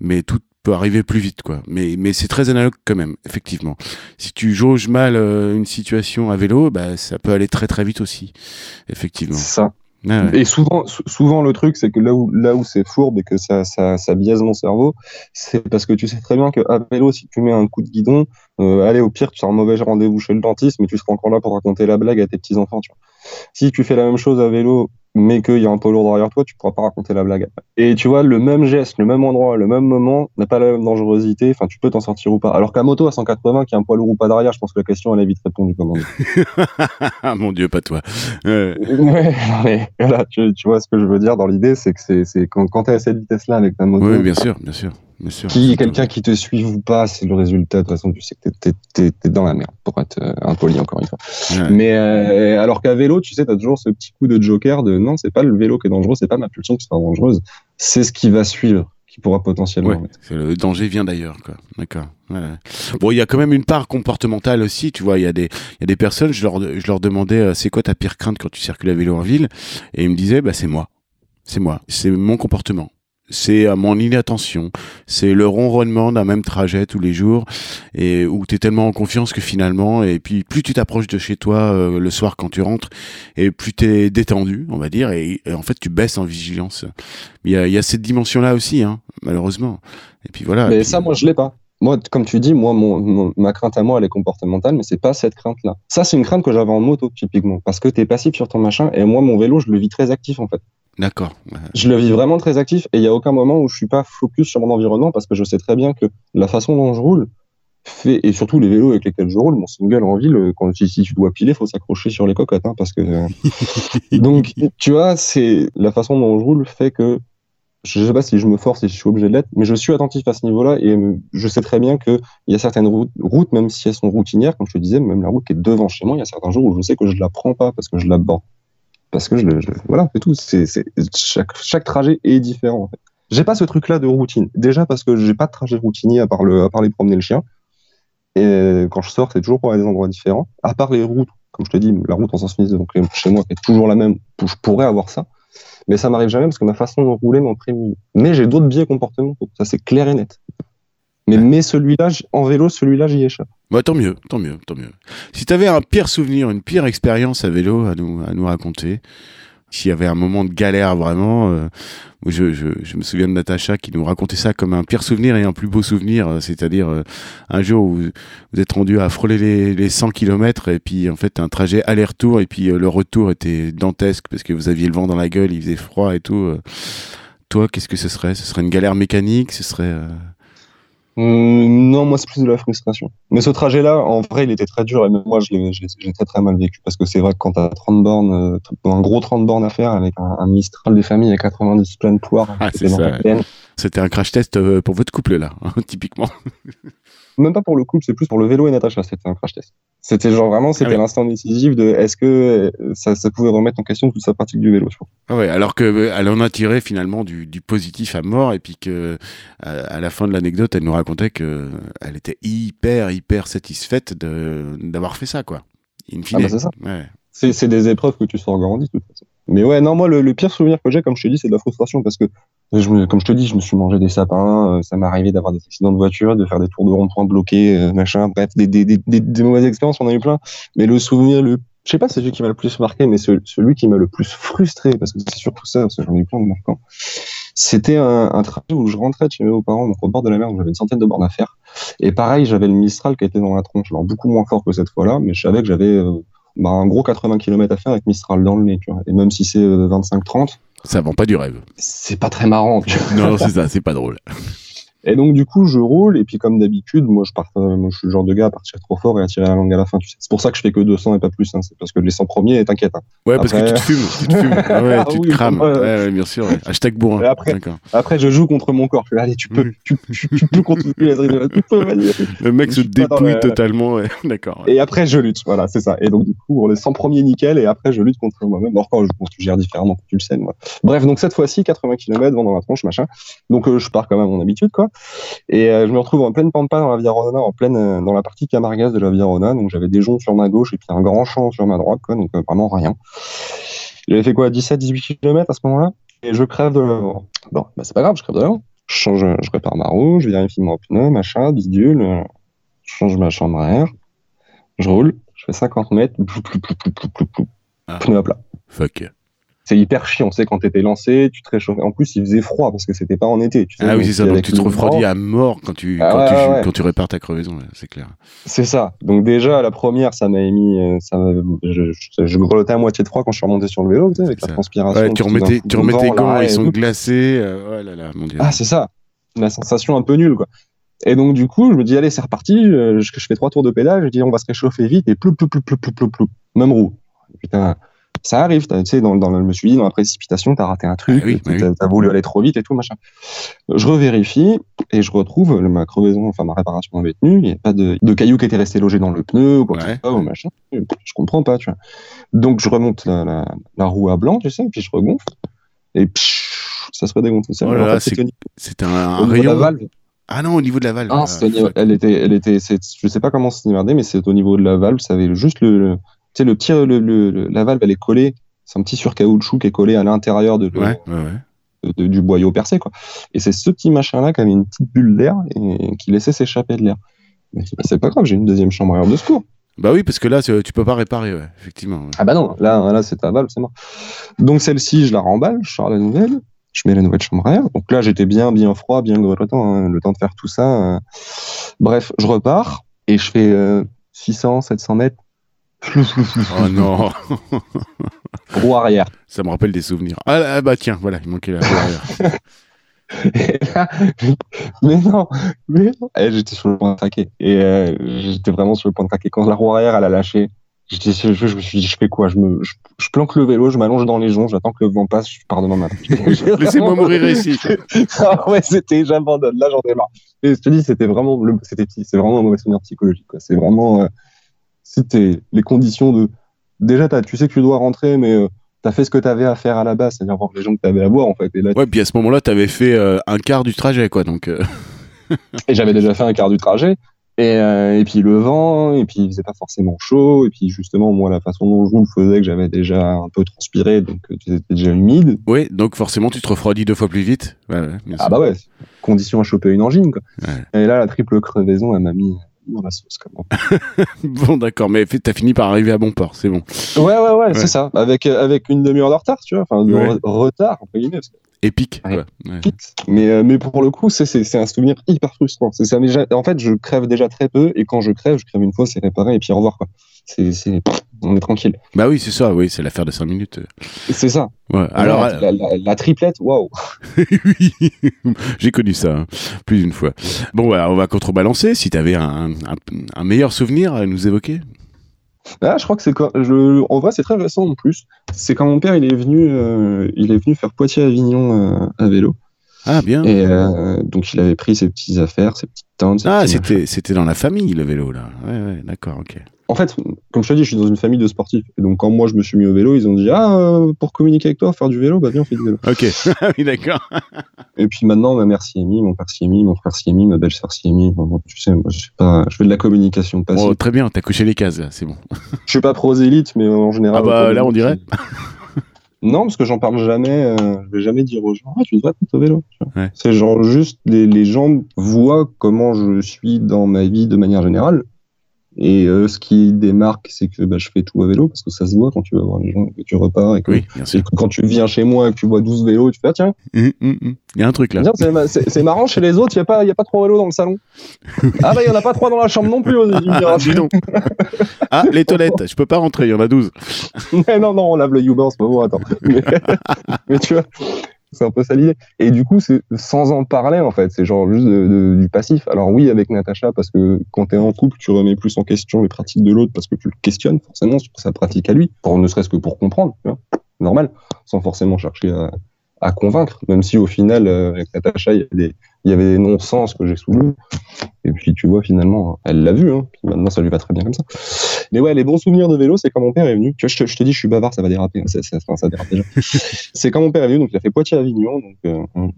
Mais tout peut arriver plus vite, quoi. Mais, mais c'est très analogue quand même, effectivement. Si tu jauges mal euh, une situation à vélo, bah, ça peut aller très très vite aussi, effectivement. C'est ça. Ah et souvent, souvent le truc, c'est que là où, là où c'est fourbe et que ça, ça, ça biaise mon cerveau, c'est parce que tu sais très bien qu'à vélo, si tu mets un coup de guidon, euh, allez, au pire, tu as un mauvais rendez-vous chez le dentiste, mais tu seras encore là pour raconter la blague à tes petits enfants. Tu vois. Si tu fais la même chose à vélo mais qu'il y a un poids lourd derrière toi, tu pourras pas raconter la blague. Et tu vois, le même geste, le même endroit, le même moment n'a pas la même dangerosité. Enfin, tu peux t'en sortir ou pas. Alors qu'à moto à 180, qui a un poids lourd ou pas derrière, je pense que la question elle est vite répondue. Comment Mon Dieu, pas toi. Ouais, mais voilà, tu, vois ce que je veux dire dans l'idée, c'est que c'est quand, quand tu es à cette vitesse-là avec ta moto. Oui, bien sûr, bien sûr. Qui quelqu'un qui te suive ou pas, c'est le résultat. De toute façon, tu sais que t'es es, dans la merde, pour être euh, impoli encore une fois. Mais euh, alors qu'à vélo, tu sais, t'as toujours ce petit coup de joker de non, c'est pas le vélo qui est dangereux, c'est pas ma pulsion qui sera dangereuse, c'est ce qui va suivre qui pourra potentiellement. Ouais, le danger vient d'ailleurs, quoi. D'accord. Bon, il y a quand même une part comportementale aussi, tu vois. Il y a des, il y a des personnes, je leur, je leur demandais, euh, c'est quoi ta pire crainte quand tu circules à vélo en ville, et ils me disaient, bah c'est moi, c'est moi, c'est mon comportement c'est à mon inattention, c'est le ronronnement d'un même trajet tous les jours et où tu es tellement en confiance que finalement et puis plus tu t'approches de chez toi euh, le soir quand tu rentres et plus tu es détendu, on va dire et, en fait tu baisses en vigilance. Il y a, y a cette dimension là aussi hein, malheureusement. Et puis voilà. Mais ça moi je l'ai pas. Moi, comme tu dis, moi, mon, ma crainte à moi, elle est comportementale, mais c'est pas cette crainte-là. Ça, c'est une crainte que j'avais en moto, typiquement, parce que tu es passif sur ton machin, et moi, mon vélo, je le vis très actif, en fait. D'accord. Je le vis vraiment très actif et il n'y a aucun moment où je suis pas focus sur mon environnement parce que je sais très bien que la façon dont je roule fait, et surtout les vélos avec lesquels je roule, mon single en ville, quand si tu dois piler, faut s'accrocher sur les cocottes, hein, parce que euh, donc tu vois, c'est la façon dont je roule fait que je sais pas si je me force et si je suis obligé de l'être, mais je suis attentif à ce niveau-là et je sais très bien qu'il y a certaines routes, routes, même si elles sont routinières, comme je te disais, même la route qui est devant chez moi, il y a certains jours où je sais que je la prends pas parce que je l'aborde parce que je, je voilà, c'est tout. C'est, chaque, chaque trajet est différent. En fait. J'ai pas ce truc-là de routine. Déjà parce que j'ai pas de trajet routinier à part le, à part les promener le chien. Et quand je sors, c'est toujours pour aller des endroits différents. À part les routes, comme je te dis, la route en sens unique, donc chez moi, est toujours la même, je pourrais avoir ça. Mais ça m'arrive jamais parce que ma façon de rouler m'en prémine. Mais j'ai d'autres biais comportementaux. Ça, c'est clair et net. Mais, mais celui-là, en vélo, celui-là, j'y échappe. Bah, tant mieux, tant mieux, tant mieux. Si tu avais un pire souvenir, une pire expérience à vélo à nous, à nous raconter, s'il y avait un moment de galère vraiment, euh, je, je, je, me souviens de Natacha qui nous racontait ça comme un pire souvenir et un plus beau souvenir, euh, c'est-à-dire euh, un jour où vous êtes rendu à frôler les, les 100 km et puis en fait un trajet aller-retour et puis le retour était dantesque parce que vous aviez le vent dans la gueule, il faisait froid et tout. Toi, qu'est-ce que ce serait? Ce serait une galère mécanique? Ce serait non, moi c'est plus de la frustration. Mais ce trajet-là, en vrai, il était très dur et même moi, je l'ai très très mal vécu parce que c'est vrai que quand t'as 30 bornes, euh, un gros 30 bornes à faire avec un, Mistral des familles à 90 plein de poires, ah, C'était un crash test euh, pour votre couple là, hein, typiquement. Même pas pour le couple, c'est plus pour le vélo et Natacha, c'était un crash test. C'était genre vraiment, c'était ah l'instant décisif de est-ce que euh, ça, ça, pouvait remettre en question toute sa pratique du vélo. Ah ouais, alors que euh, elle en a tiré finalement du, du positif à mort et puis que à, la fin de l'anecdote, elle nous racontait que elle était hyper hyper satisfaite de d'avoir fait ça quoi. In ah bah c'est ça. Ouais. C'est des épreuves que tu sors grandi de toute façon. Mais ouais, non, moi, le, pire souvenir que j'ai, comme je te dis, c'est de la frustration parce que, comme je te dis, je me suis mangé des sapins, euh, ça m'est arrivé d'avoir des accidents de voiture, de faire des tours de rond-point bloqués, euh, machin, bref, des, des, des, des, mauvaises expériences, on en a eu plein. Mais le souvenir, le, je sais pas, c'est celui qui m'a le plus marqué, mais celui qui m'a le plus frustré, parce que c'est surtout ça, parce que j'en ai eu plein de marquants. C'était un, un trajet où je rentrais chez mes beaux-parents, donc au bord de la mer, où j'avais une centaine de bornes à faire. Et pareil, j'avais le Mistral qui était dans la tronche, alors beaucoup moins fort que cette fois-là, mais je savais que j'avais euh, bah, un gros 80 km à faire avec Mistral dans le nez, tu vois. Et même si c'est 25-30. Ça vend pas du rêve. C'est pas très marrant, tu vois. Non, c'est ça, c'est pas drôle. Et donc, du coup, je roule, et puis comme d'habitude, moi, je, pars, euh, moi, je suis le genre de gars à partir trop fort et à tirer la langue à la fin. Tu sais. C'est pour ça que je fais que 200 et pas plus. Hein. C'est parce que les 100 premiers, t'inquiète. Hein. Ouais, parce que tu te fumes. Tu te fumes. ouais, ah tu te crames. Ouais, ouais, bien sûr. Ouais. Hashtag bourrin. Après, après, je joue contre mon corps. Je fais, allez, tu peux, tu, tu, tu, peux continuer Le mec se dépouille totalement. D'accord. Et après, je lutte. Voilà, c'est ça. Et donc, du coup, les 100 premiers, nickel. Et après, je lutte contre moi-même. Or, quand je, je gère différemment, tu le sais. Moi. Bref, donc cette fois-ci, 80 km, vent dans la tronche, machin. Donc, euh, je pars quand même à mon habitude, quoi. Et euh, je me retrouve en pleine pampa dans la Via Rona, en pleine euh, dans la partie Camargas de la Via Rona. Donc j'avais des joncs sur ma gauche et puis un grand champ sur ma droite, quoi, donc euh, vraiment rien. J'avais fait quoi, 17-18 km à ce moment-là, et je crève de l'avant. Bon, bah c'est pas grave, je crève de l'avant. Je change, je répare ma roue, je vérifie mon pneu, machin, bidule, je change ma chambre à air, je roule, je fais 50 mètres, plou, plou, plou, plou, plou, plou, ah. pneu à plat. Fuck. C'est hyper chiant. Sais, quand t'étais lancé, tu te réchauffais. En plus, il faisait froid parce que c'était pas en été. Tu sais, Ah oui, c'est ça. Donc tu te refroidis à mort quand tu, Ah quand, ouais, tu, ouais, ouais. quand tu répares ta crevaison, c'est clair. C'est ça. Donc déjà, la première, ça m'a émis, euh, ça je, je, je grelottais à moitié de froid quand je suis remonté sur le vélo, tu sais, avec C'est la ça. transpiration. Ouais, tu remettais tes vent, gants, ils sont glacés. euh, oh là là, mon dieu. Ah, c'est ça. La sensation un peu nulle, quoi. Et donc, du coup, je me dis, allez, c'est reparti. euh, Je, je fais trois tours de pédale. Je dis, on va se réchauffer vite. Et ploup, ploup, ploup, ploup, ploup, ploup, ploup. Même roue. Putain, ça arrive. Tu sais, dans, je me suis dit, dans la précipitation, t'as raté un truc. Ah oui, bah t'as, t'as voulu aller trop vite et tout, machin. Je revérifie et je retrouve ma crevaison, enfin, ma réparation avait tenu. Il n'y a pas de, de cailloux qui étaient restés logés dans le pneu ou quoi que ce soit, ou machin. Je comprends pas, tu vois. Donc, je remonte la, la, la roue à blanc, tu sais, puis je regonfle. Et psh, ça se redégonfle. Oh En fait, C'était un, un rayon. valve. Ah non, au niveau de la valve. Ah, fuck. elle était, elle était, c'est- je sais pas comment se démerder, mais c'est au niveau de la valve, ça avait juste le, sais, le petit, le, le- le- la valve, elle est collée, c'est un petit surcaoutchouc qui est collé à l'intérieur de, Ouais, ouais, ouais. de- du boyau percé, quoi. Et c'est ce petit machin-là qui avait une petite bulle d'air et qui laissait s'échapper de l'air. Mais bah, c'est pas grave, j'ai une deuxième chambre à air de secours. Bah oui, parce que là, tu peux pas réparer, ouais, effectivement. ouais. Ah bah non, là, là c'est ta valve, c'est mort. Donc celle-ci, je la remballe, je sors la nouvelle, je mets la nouvelle chambre à air. Donc là, j'étais bien, bien froid, bien grelottant, hein, le temps de faire tout ça. euh. Bref, je repars et je fais euh, 600, 700 mètres. Oh non, roue arrière. ça me rappelle des souvenirs. Ah, là, bah tiens, voilà, il manquait la roue arrière. Et là, mais non, mais non. Et j'étais sur le point de craquer. Et euh, j'étais vraiment sur le point de craquer. Quand la roue arrière, elle a lâché, j'étais, je, je me suis dit, je fais quoi? Je, me, je, je planque le vélo, je m'allonge dans les joncs, j'attends que le vent passe, je pars demain matin. Laissez-moi mourir ici. ah ouais, c'était, j'abandonne. Là, j'en ai marre. Et je te dis, c'était vraiment, le, c'était, c'est vraiment un mauvais souvenir psychologique. C'est vraiment, euh, c'était les conditions de. Déjà, tu sais que tu dois rentrer, mais euh, t'as fait ce que t'avais à faire à la base, c'est-à-dire voir les gens que t'avais à voir en fait. Et là, Ouais, puis à ce moment-là, t'avais fait euh, un quart du trajet, quoi. Donc, euh, Et j'avais déjà fait un quart du trajet. Et, euh, et puis le vent, et puis il faisait pas forcément chaud. Et puis justement, moi, la façon dont je roule faisait que j'avais déjà un peu transpiré, donc euh, c'était déjà humide. ouais, donc forcément, tu te refroidis deux fois plus vite. Ouais, ouais, bien Ah bah ouais, condition à choper une angine, quoi. Ouais. Et là, la triple crevaison, elle m'a mis dans la sauce, comment. Bon, d'accord, mais t'as fini par arriver à bon port, c'est bon. Ouais, ouais, ouais, Ouais. c'est ça. Avec, euh, avec une demi-heure de retard, tu vois. Enfin, de Ouais. retard, entre guillemets. Épique, Ouais. Mais, euh, mais pour le coup, c'est, c'est, c'est un souvenir hyper frustrant. C'est ça. Mais en fait, je crève déjà très peu. Et quand je crève, je crève une fois, c'est réparé. Et puis au revoir, c'est, on est tranquille. Bah oui, c'est ça, oui, c'est l'affaire de 5 minutes. C'est ça. Ouais, alors, la, la, la- la triplette, waouh. oui, j'ai connu ça hein, plus d'une fois. Bon, voilà, on va contrebalancer. Si t'avais un, un, un meilleur souvenir à nous évoquer. Ah, je crois que c'est quand, je, en vrai, c'est très récent en plus. C'est quand mon père, il est venu, euh, il est venu faire Poitiers-Avignon euh, à vélo. Ah, bien. Et euh, donc, il avait pris ses petites affaires, ses petites tentes. ses Ah, c'était, c'était dans la famille, le vélo, là. Ouais, ouais, d'accord, ok. En fait, comme je te dis, je suis dans une famille de sportifs. Et donc, quand moi, je me suis mis au vélo, ils ont dit, ah, euh, pour communiquer avec toi, faire du vélo, bah viens, on fait du vélo. Ok, oui, d'accord. Et puis maintenant, ma mère s'y est mis, mon père s'y est mis, mon frère s'y est mis, ma belle-sœur s'y est mis. Bon, tu sais, moi, je suis pas, je fais de la communication passive. Bon, très bien, t'as couché les cases, c'est bon. Je suis pas prosélyte, mais en général. Ah bah, là, on dirait. Non, parce que j'en parle jamais. Euh, je vais jamais dire aux gens, ah, tu devrais être au vélo. Ouais. C'est genre juste les, les gens voient comment je suis dans ma vie de manière générale. Et euh, ce qui démarque, c'est que bah, je fais tout à vélo parce que ça se voit quand tu vas voir les gens, et que tu repars et que, Oui, bien et sûr. que quand tu viens chez moi et que tu vois 12 vélos, tu fais ah, tiens, Hum, hum, hum. Il y a un truc, là. c'est ma- c'est c'est marrant chez les autres, il n'y a, pas- y a pas trois vélos dans le salon. ah bah il n'y en a pas trois dans la chambre non plus. Ah, donc. Ah, les toilettes, je peux pas rentrer, il y en a 12. Mais non, non, on lave le Uber en ce moment, attends. Mais, mais tu vois, c'est un peu ça l'idée. Et du coup, c'est sans en parler, en fait. C'est genre juste du passif. Alors oui, avec Natacha, parce que quand t'es en couple, tu remets plus en question les pratiques de l'autre parce que tu le questionnes forcément sur sa pratique à lui, pour ne serait-ce que pour comprendre, tu vois. Normal, sans forcément chercher à, à convaincre, même si au final, euh, avec Natacha, il y, avait des non-sens que j'ai soulevés. Et puis, tu vois, finalement, elle l'a vu, hein. Maintenant, ça lui va très bien comme ça. Mais ouais, les bons souvenirs de vélo, c'est quand mon père est venu. Tu vois, je te, je te dis, je suis bavard, ça va déraper. hein. C'est- c'est- enfin, ça dérape déjà. c'est quand mon père est venu, donc il a fait Poitiers-Avignon, donc euh, un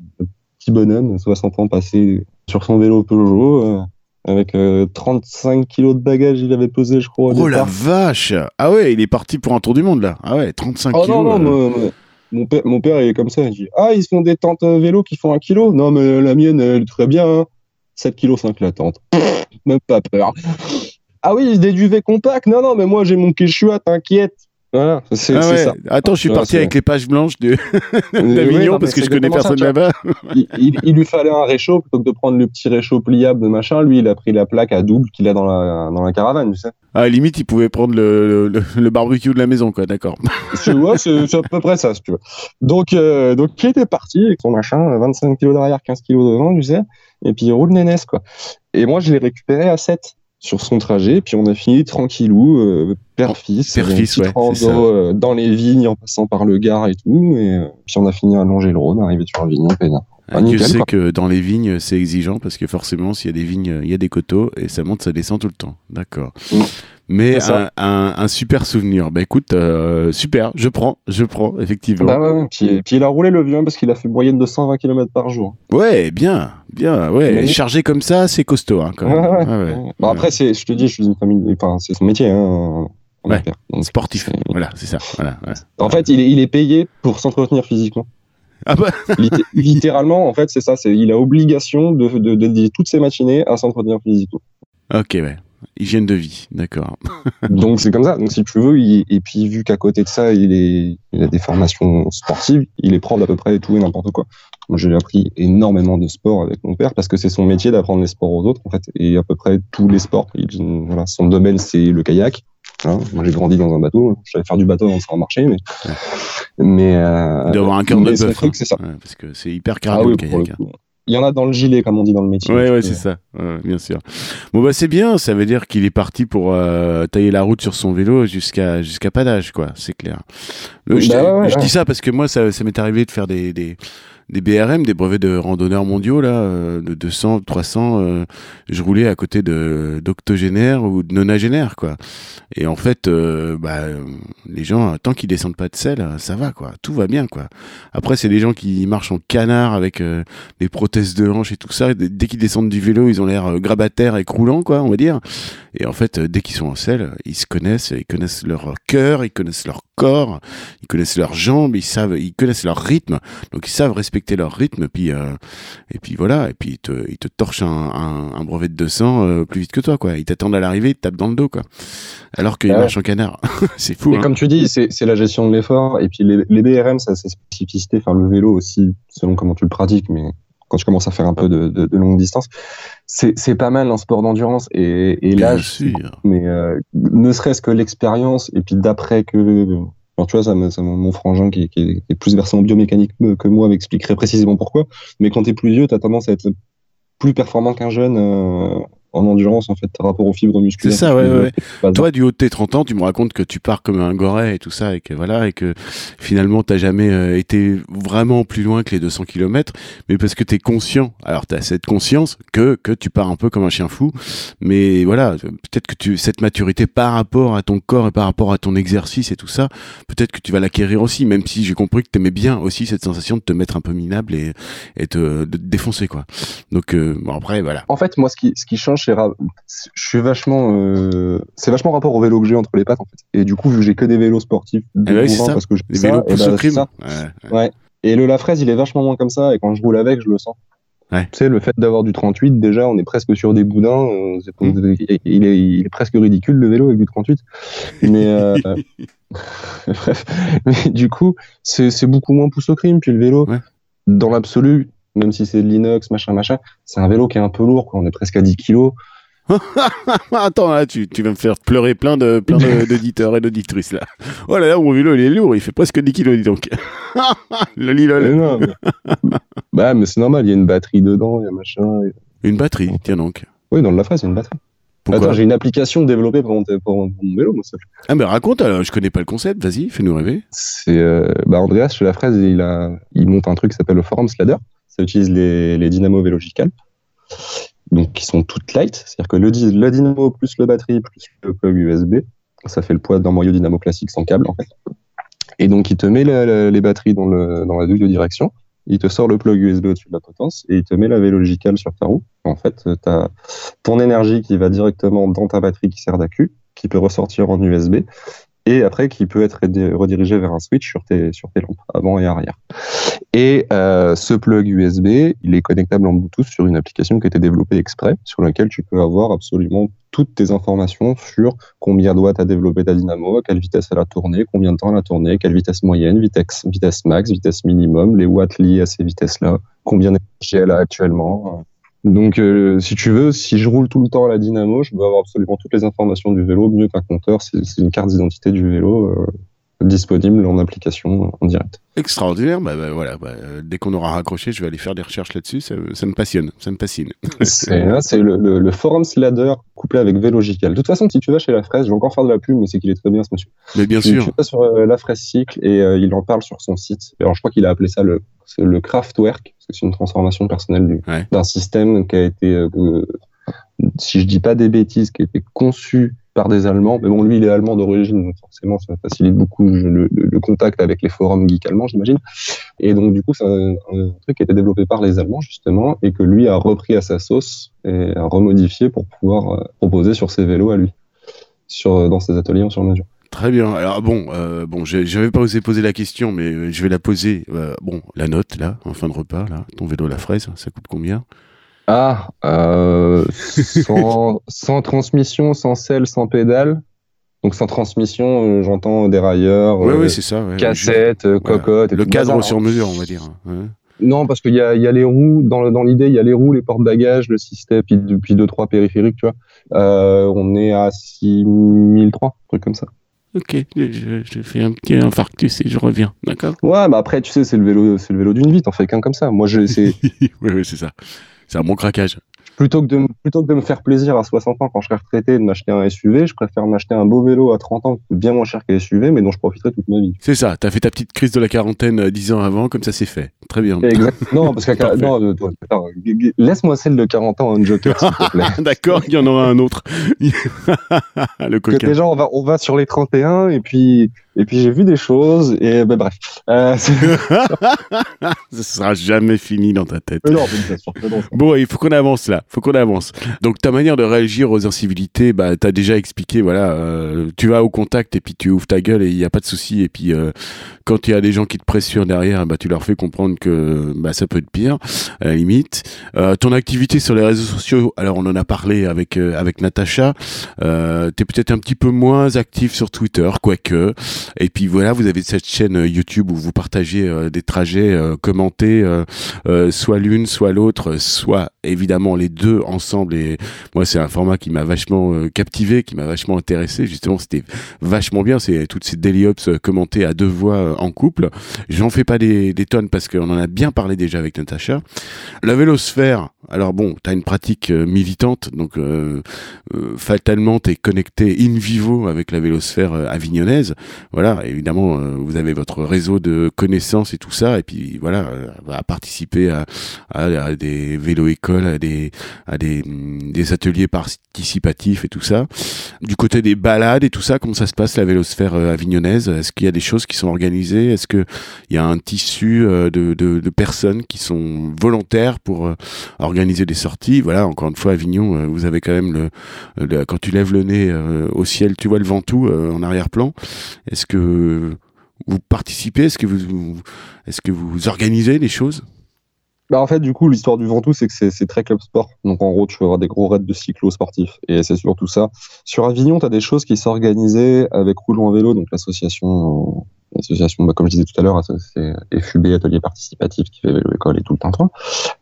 petit bonhomme, 60 ans passé sur son vélo Peugeot, euh, avec euh, 35 kilos de bagages, il avait pesé, je crois. Oh la vache Ah ouais, il est parti pour un tour du monde, là. Ah ouais, 35 Oh kilos. non, non, moi, moi, mon, père, est comme ça. Il dit Ah, ils font des tentes euh, vélo qui font un kilo Non, mais la mienne, elle est très bien. Hein. 7 kg 5 la tente. Même pas peur. Ah oui, des duvets compacts Non, non, mais moi, j'ai mon Quechua, t'inquiète. Voilà, c'est Ah ouais. ça. Attends, je suis Ouais, parti avec les pages blanches de Oui, d'Avignon non, parce que je connais personne là-bas. il, il- il lui fallait un réchaud plutôt que de prendre le petit réchaud pliable de machin. Lui, il a pris la plaque à double qu'il a dans la, dans la caravane, tu sais. Ah, limite, il pouvait prendre le, le, le barbecue de la maison, quoi. D'accord. Tu vois, c'est à peu près ça, si tu veux. Donc, euh, donc il était parti avec son machin, 25 kilos derrière, 15 kilos devant, tu sais. Et puis, il roule nénesse, quoi. Et moi, je l'ai récupéré à 7 sur son trajet. Puis, on a fini tranquillou, euh, père-fils. Ouais, rando, euh, dans les vignes, en passant par le Gard et tout. Et euh, puis, on a fini à longer le Rhône, arrivé sur Avignon, peinard. Ah, Dieu nickel, sait quoi. que dans les vignes, c'est exigeant parce que forcément, s'il y a des vignes, il y a des coteaux et ça monte, ça descend tout le temps. D'accord. Mm. Mais un, un, un super souvenir. Bah écoute, euh, super, je prends, je prends, effectivement. Bah ouais. Puis, puis, il a roulé le vieux parce qu'il a fait moyenne de 120 km par jour. Ouais, bien, bien, ouais. Mais- Chargé comme ça, c'est costaud, hein, quand Ouais, même. ouais. Ah ouais. Bon, après, c'est, je te dis, je suis d'une famille, enfin, c'est son métier, hein. Donc, Sportif. Voilà, c'est ça. Voilà. En fait, il est, il est payé pour s'entretenir physiquement. Ah bah, Litté- littéralement, en fait, c'est ça. Il a obligation de, de, toutes ses matinées à s'entretenir physiquement. ok, ouais. Hygiène de vie, d'accord. Donc, c'est comme ça. Donc, si tu veux, il- et puis, vu qu'à côté de ça, il, est, il a des formations sportives, il est prof d'à peu près tout et n'importe quoi. Moi, j'ai appris énormément de sport avec mon père parce que c'est son métier d'apprendre les sports aux autres, en fait, et à peu près tous les sports. Il, voilà, son domaine, c'est le kayak. Hein, moi, j'ai grandi dans un bateau. Je savais faire du bateau avant de savoir marcher, mais, mais, euh, un cœur de bœuf. hein. c'est ça. Ouais, parce que c'est hyper Ah cardio oui, le kayak. hein. Il y en a dans le gilet, comme on dit dans le métier. Ouais, ouais, Euh, c'est ça, Ouais, bien sûr. Bon, bah, c'est bien, ça veut dire qu'il est parti pour euh, tailler la route sur son vélo jusqu'à jusqu'à pas d'âge, quoi, c'est clair. Je Bah ouais, ouais, je dis ça parce que moi, ça, ça m'est arrivé de faire des, des, des BRM, des brevets de randonneurs mondiaux, là, euh, de 200, 300. euh, je roulais à côté de d'octogénaires ou de nonagénaires, quoi. Et en fait, euh, bah, les gens, tant qu'ils descendent pas de sel, euh, ça va, quoi. Tout va bien, quoi. Après, c'est des gens qui marchent en canard avec des prothèses de hanche et tout ça. Dès qu'ils descendent du vélo, ils ont l'air grabataires et croulants, quoi, on va dire. Et en fait, dès qu'ils sont en selle, ils se connaissent, ils connaissent leur cœur, ils connaissent leur corps, ils connaissent leurs jambes, ils savent, ils connaissent leur rythme. Donc ils savent respecter leur rythme. Puis euh, et puis voilà. Et puis ils te, ils te torchent un, un, un brevet de 200 euh, plus vite que toi, quoi. Ils t'attendent à l'arrivée, ils te tapent dans le dos, quoi. Alors qu'ils Ah ouais. marchent en canard. c'est fou. Et hein. comme tu dis, c'est la gestion de l'effort. Et puis les, les BRM, ça a ses spécificités. Enfin, le vélo aussi, selon comment tu le pratiques, mais quand tu commences à faire un peu de, de, de longue distance, c'est pas mal un sport d'endurance. Et, et Bien là, je- sûr. mais euh, ne serait-ce que l'expérience, et puis d'après que. Alors, tu vois, ça, ça, mon frangin qui, est- plus versé en biomécanique que que moi m'expliquerait précisément pourquoi. Mais quand tu es plus vieux, tu as tendance à être plus performant qu'un jeune euh, en endurance, en fait, par rapport aux fibres musculaires. C'est ça, ouais, tu ouais, Toi, du haut de tes 30 ans, tu me racontes que tu pars comme un goret et tout ça, et que voilà, et que finalement, t'as jamais euh, été vraiment plus loin que les 200 km, mais parce que t'es conscient. Alors, t'as cette conscience que, que tu pars un peu comme un chien fou, mais voilà, peut-être que tu, cette maturité par rapport à ton corps et par rapport à ton exercice et tout ça, peut-être que tu vas l'acquérir aussi, même si j'ai compris que t'aimais bien aussi cette sensation de te mettre un peu minable et, et te, de te défoncer, quoi. Donc, euh, bon, après, voilà. En fait, moi, ce qui, ce qui change, je suis vachement, euh, c'est vachement rapport au vélo que j'ai entre les pattes, en fait. Et du coup, vu que j'ai que des vélos sportifs, Eh ben oui, parce que Les vélos poussent crime. ça. Ouais, ouais. Ouais. Et le Lafraise, il est vachement moins comme ça, et quand je roule avec, je le sens. Ouais. Tu sais, le fait d'avoir du 38, déjà, on est presque sur des boudins. euh, Mmh. il, est, il est presque ridicule, le vélo, avec du 38. Mais, euh, bref. Mais du coup, c'est c'est beaucoup moins pousse au crime. Puis le vélo, Ouais. dans l'absolu, même si c'est de l'inox, machin, machin, c'est un vélo qui est un peu lourd, quoi. On est presque à 10 kilos. Attends, là, tu, tu vas me faire pleurer plein de plein d'auditeurs et d'auditrices là. Oh là là, mon vélo il est lourd, il fait presque 10 kilos, dis donc. Loli lol. Mais bah, mais c'est normal, il y a une batterie dedans, il y a machin. et- Une batterie, tiens donc. Oui, dans le Lafraise, il y a une batterie. Pourquoi Attends, j'ai une application développée pour mon, pour mon vélo, moi, ça. Ah mais raconte, alors, je connais pas le concept, vas-y, fais-nous rêver. C'est euh, bah Andreas chez la fraise, il a il monte un truc qui s'appelle le Forum Sladder. Ça utilise les, les dynamos vélogicales, donc qui sont toutes light, c'est-à-dire que le, dynamo plus le batterie plus le plug USB, ça fait le poids d'un moyeu dynamo classique sans câble en fait. Et donc il te met les batteries dans le dans la douille de direction, il te sort le plug USB au-dessus de la potence et il te met la vélogicale sur ta roue. En fait, tu as ton énergie qui va directement dans ta batterie qui sert d'accu, qui peut ressortir en USB et après qui peut être redi- redirigé vers un switch sur tes, lampes, avant et arrière. Et euh, ce plug USB, il est connectable en Bluetooth sur une application qui a été développée exprès, sur laquelle tu peux avoir absolument toutes tes informations sur combien doit tu développé ta dynamo, à quelle vitesse elle a tourné, combien de temps elle a tourné, quelle vitesse moyenne, vitesse, vitesse max, vitesse minimum, les watts liés à ces vitesses-là, combien d'énergie elle a actuellement. Donc, euh, si tu veux, si je roule tout le temps à la dynamo, je peux avoir absolument toutes les informations du vélo, mieux qu'un compteur. C'est une carte d'identité du vélo. Euh, disponible en application en direct. Extraordinaire, bah, bah voilà, bah, euh, dès qu'on aura raccroché, je vais aller faire des recherches là-dessus, ça, me passionne, ça me fascine. C'est le, le, forum Slider couplé avec Vélogical. De toute façon, si tu vas chez La Fraise, je vais encore faire de la pub, mais c'est qu'il est très bien ce monsieur. Mais bien sûr. Tu vas sur euh, La Fraise Cycle et euh, il en parle sur son site. Alors je crois qu'il a appelé ça le, le Craftwork, parce que c'est une transformation personnelle d'un système qui a été, si je dis pas des bêtises, qui a été conçu par des Allemands. Mais bon, lui, il est allemand d'origine, donc forcément, ça facilite beaucoup le, contact avec les forums geeks allemands, j'imagine. Et donc, du coup, c'est un, truc qui a été développé par les Allemands, justement, et que lui a repris à sa sauce et a remodifié pour pouvoir euh, proposer sur ses vélos à lui, sur, dans ses ateliers en sur mesure. Très bien. Alors bon, euh, bon, j'avais pas osé poser la question, mais euh, je vais la poser. Euh, bon, la note là, en fin de repas là, ton vélo à la fraise, ça coûte combien? Ah, euh, sans, sans, transmission, sans selle, sans pédale. Donc sans transmission, j'entends dérailleur, oui, oui, c'est ça, cassette, cocotte. Le cadre sur mesure, on va dire. Non, parce qu'il y a, y a, les roues, dans, dans l'idée, il y a les roues, les portes-bagages, le système, puis, puis deux, trois périphériques, tu vois. On est à 6003, un truc comme ça. Ok, je, je, fais un petit infarctus et je reviens, d'accord? Ouais, bah après, tu sais, c'est le vélo, c'est le vélo d'une vie, t'en fais qu'un comme ça. Moi, je, c'est. oui, oui, c'est ça. C'est un bon craquage. Plutôt que, de, plutôt que de me faire plaisir à 60 ans quand je serai retraité de m'acheter un SUV, je préfère m'acheter un beau vélo à 30 ans qui coûte bien moins cher qu'un SUV, mais dont je profiterai toute ma vie. C'est ça, t'as fait ta petite crise de la quarantaine 10 euh, ans avant, comme ça c'est fait. Très bien. Exactement. Non, parce que non, laisse-moi celle de 40 ans, un Joker, s'il te plaît. D'accord, il y en aura un autre. le coquin. Déjà, on va, on va sur les 31, et puis, et puis j'ai vu des choses, et ben bref. Euh, ça sera jamais fini dans ta tête. non, bon, il faut qu'on avance là, faut qu'on avance. Donc ta manière de réagir aux incivilités, bah t'as déjà expliqué, voilà, euh, tu vas au contact et puis tu ouvres ta gueule et il n'y a pas de souci. Et puis euh, quand il y a des gens qui te pressionnent derrière, bah tu leur fais comprendre que bah ça peut être pire, à la limite. Euh, ton activité sur les réseaux sociaux, alors on en a parlé avec avec Natacha. Euh, T'es peut-être un petit peu moins actif sur Twitter, quoique. Et puis voilà, vous avez cette chaîne euh, YouTube où vous partagez euh, des trajets euh, commentés, soit l'une, soit l'autre, soit évidemment les deux ensemble. Et moi, c'est un format qui m'a vachement captivé, qui m'a vachement intéressé. Justement, c'était vachement bien. C'est toutes ces daily ups commentées à deux voix en couple. J'en fais pas des, tonnes parce qu'on en a bien parlé déjà avec Natacha. La vélosphère, alors bon, tu as une pratique militante, donc euh, fatalement tu es connecté in vivo avec la vélosphère avignonnaise. Voilà, évidemment, euh, vous avez votre réseau de connaissances et tout ça, et puis voilà, euh, à participer à, à, des vélo-écoles, à des à des, mm, des, ateliers participatifs et tout ça. Du côté des balades et tout ça, comment ça se passe la vélosphère euh, avignonnaise? Est-ce qu'il y a des choses qui sont organisées? Est-ce que il y a un tissu de, de, de, personnes qui sont volontaires pour organiser des sorties? Voilà, encore une fois, Avignon, vous avez quand même le, quand tu lèves le nez au ciel, tu vois le Ventoux en arrière-plan. Est-ce est-ce que vous participez Est-ce que vous, organisez les choses? Bah en fait, du coup, l'histoire du Ventoux, c'est que c'est très club sport. Donc, en gros, tu avoir des gros raids de cyclo sportifs. Et c'est surtout ça. Sur Avignon, tu as des choses qui s'organisaient avec Roulons à vélo, donc l'association, l'association, bah, comme je disais tout à l'heure, c'est FUB, Atelier Participatif, qui fait vélo-école et tout le temps.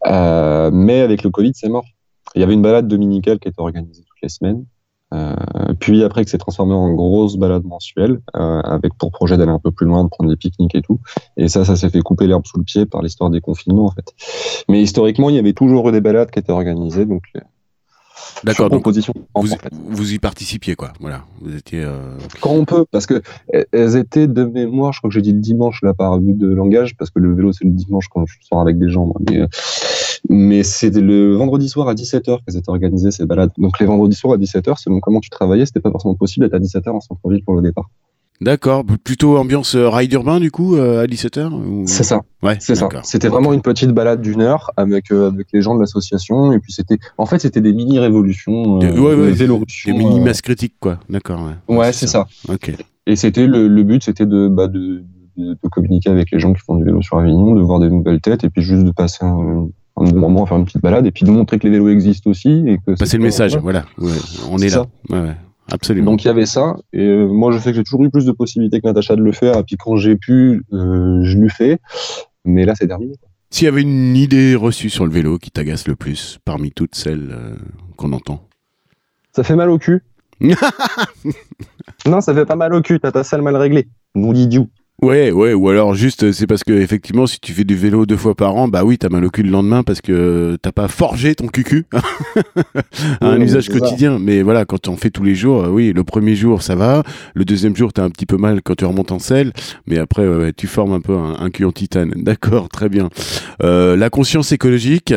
Euh, mais avec le Covid, c'est mort. Il y avait une balade dominicale qui était organisée toutes les semaines. Euh, puis après que c'est transformé en grosse balade mensuelle, euh, avec pour projet d'aller un peu plus loin, de prendre des pique-niques et tout. Et ça, ça s'est fait couper l'herbe sous le pied par l'histoire des confinements en fait. Mais historiquement, il y avait toujours eu des balades qui étaient organisées, donc D'accord. Donc vous, vous, y participiez quoi. Voilà. Vous étiez. Euh... Quand on peut, parce que elles étaient de mémoire. Je crois que j'ai dit le dimanche là par but de langage, parce que le vélo c'est le dimanche quand je sors avec des gens. Mais, euh, mais c'est le vendredi soir à 17h qu'elles étaient organisées ces balades. Donc les vendredis soirs à 17h, selon comment tu travaillais, c'était pas forcément possible d'être à 17h en centre-ville pour le départ. D'accord, plutôt ambiance euh, ride urbain du coup euh, à 17h C'est ça. Ouais, c'est ça. C'était vraiment une petite balade d'une heure avec euh, avec les gens de l'association et puis c'était en fait c'était des mini révolutions, des, ouais, ouais, des mini masses critiques quoi. D'accord. Ouais, c'est ça. OK. Et c'était le, le but c'était de, bah, de de, communiquer avec les gens qui font du vélo sur Avignon, de voir des nouvelles têtes et puis juste de passer un, un moment, faire une petite balade et puis de montrer que les vélos existent aussi. Et que c'est le message, voilà. on est, là. absolument. Donc il y avait ça. Et euh, moi, je sais que j'ai toujours eu plus de possibilités que Natacha de le faire. Et puis quand j'ai pu, euh, je l'ai fait. Mais là, c'est terminé. S'il y avait une idée reçue sur le vélo qui t'agace le plus parmi toutes celles euh, qu'on entend? Ça fait mal au cul. non, ça fait pas mal au cul. T'as ta salle mal réglée. Mon idiot. Ouais, ouais, ou alors juste c'est parce que effectivement si tu fais du vélo deux fois par an, bah oui, t'as mal au cul le lendemain parce que t'as pas forgé ton cucu à un usage quotidien. Mais voilà, quand tu en fais tous les jours, euh, oui, le premier jour ça va, le deuxième jour t'as un petit peu mal quand tu remontes en selle, mais après tu formes un peu un, cul en titane. D'accord, très bien. Euh, la conscience écologique.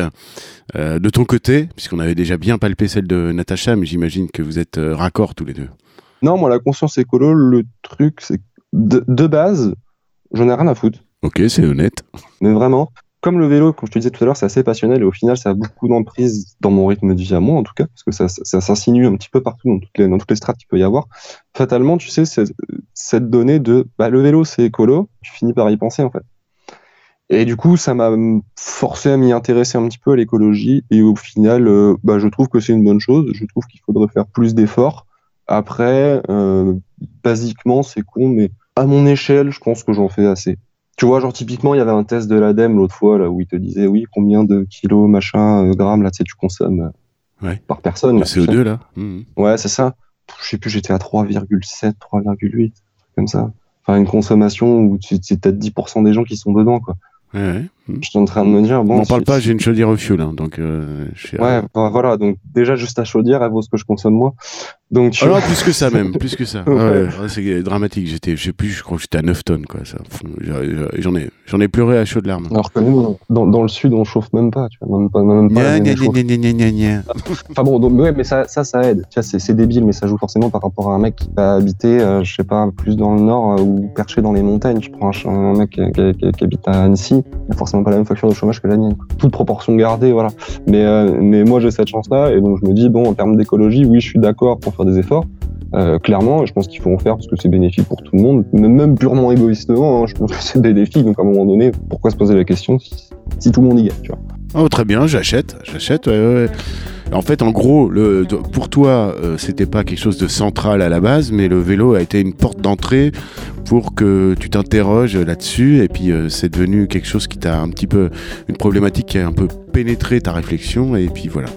Euh, de ton côté, puisqu'on avait déjà bien palpé celle de Natacha, mais j'imagine que vous êtes raccord tous les deux. Non, moi la conscience écolo, le truc c'est de, base, j'en ai rien à foutre. Ok, c'est honnête. Mais vraiment, comme le vélo, comme je te disais tout à l'heure, c'est assez passionnel et au final, ça a beaucoup d'emprise dans mon rythme de vie à moi, en tout cas, parce que ça, ça, s'insinue un petit peu partout dans toutes les, dans toutes les strates qu'il peut y avoir. Fatalement, tu sais, cette donnée de bah, le vélo, c'est écolo, tu finis par y penser, en fait. Et du coup, ça m'a forcé à m'y intéresser un petit peu à l'écologie. Et au final, euh, bah, je trouve que c'est une bonne chose. Je trouve qu'il faudrait faire plus d'efforts. Après, euh, basiquement, c'est con, mais à mon échelle, je pense que j'en fais assez. Tu vois, genre typiquement, il y avait un test de l'ADEME l'autre fois là où il te disait oui, combien de kilos, machin, euh, grammes là, tu sais, tu consommes euh, par personne. Le CO2 là. Mmh. Ouais, c'est ça. Je sais plus, j'étais à 3,7, 3,8, comme ça. Enfin, une consommation où c'est peut-être 10% des gens qui sont dedans, quoi. Ouais, Je suis en train de me dire, bon. On parle pas, j'ai une chaudière au fioul, hein, donc. Euh, ouais, bah, voilà, donc déjà juste la chaudière, elle vaut ce que je consomme moi. Donc. Alors plus que ça même, plus que ça. ouais. c'est dramatique. J'étais, je sais plus, je crois que j'étais à 9 tonnes, quoi. Ça, j'en ai, j'en ai pleuré à chaudes larmes. Alors que nous, dans, dans, le sud, on chauffe même pas, tu vois, même pas, même pas. Gna, enfin bon, donc, ouais, mais ça, ça, ça aide. Tu vois, c'est, débile, mais ça joue forcément par rapport à un mec qui va habiter, euh, je sais pas, plus dans le nord euh, ou perché dans les montagnes. Je prends un, mec qui, qui, qui, habite à Annecy, il a forcément pas la même facture de chômage que la mienne. Toute proportion gardée, voilà. Mais, euh, mais moi, j'ai cette chance-là, et donc je me dis, bon, en termes d'écologie, oui, je suis d'accord pour faire des efforts. Euh, clairement, je pense qu'il faut en faire parce que c'est bénéfique pour tout le monde, même purement égoïstement, hein, je pense que c'est bénéfique. Donc à un moment donné, pourquoi se poser la question si, tout le monde y gagne, Oh, très bien, j'achète, j'achète. Ouais, ouais. En fait, en gros, le, pour toi, euh, c'était pas quelque chose de central à la base, mais le vélo a été une porte d'entrée pour que tu t'interroges là-dessus. Et puis, euh, c'est devenu quelque chose qui t'a un petit peu. une problématique qui a un peu pénétré ta réflexion. Et puis voilà.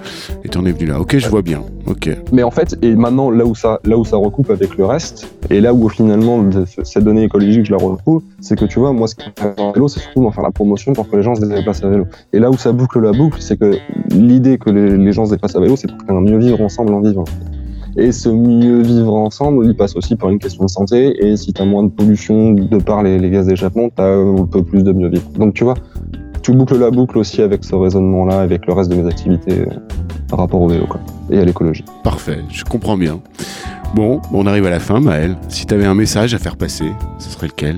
Et t'en es venu là. Ok, je vois bien. Ok. Mais en fait, et maintenant, là où ça, là où ça recoupe avec le reste, et là où finalement, cette donnée écologique, je la retrouve, c'est que tu vois, moi, ce qui fait vélo, c'est surtout d'en faire la promotion pour que les gens se déplacent à vélo. Et là où ça boucle la boucle, c'est que l'idée que les, gens se déplacent à vélo, c'est pour un mieux vivre ensemble en vivant. Et ce mieux vivre ensemble, il passe aussi par une question de santé. Et si tu as moins de pollution de par les, gaz d'échappement, tu as un peu plus de mieux vivre. Donc tu vois, tu boucles la boucle aussi avec ce raisonnement-là, avec le reste de mes activités euh, par rapport au vélo quoi, et à l'écologie. Parfait, je comprends bien. Bon, on arrive à la fin, Maël. Si tu avais un message à faire passer, ce serait lequel?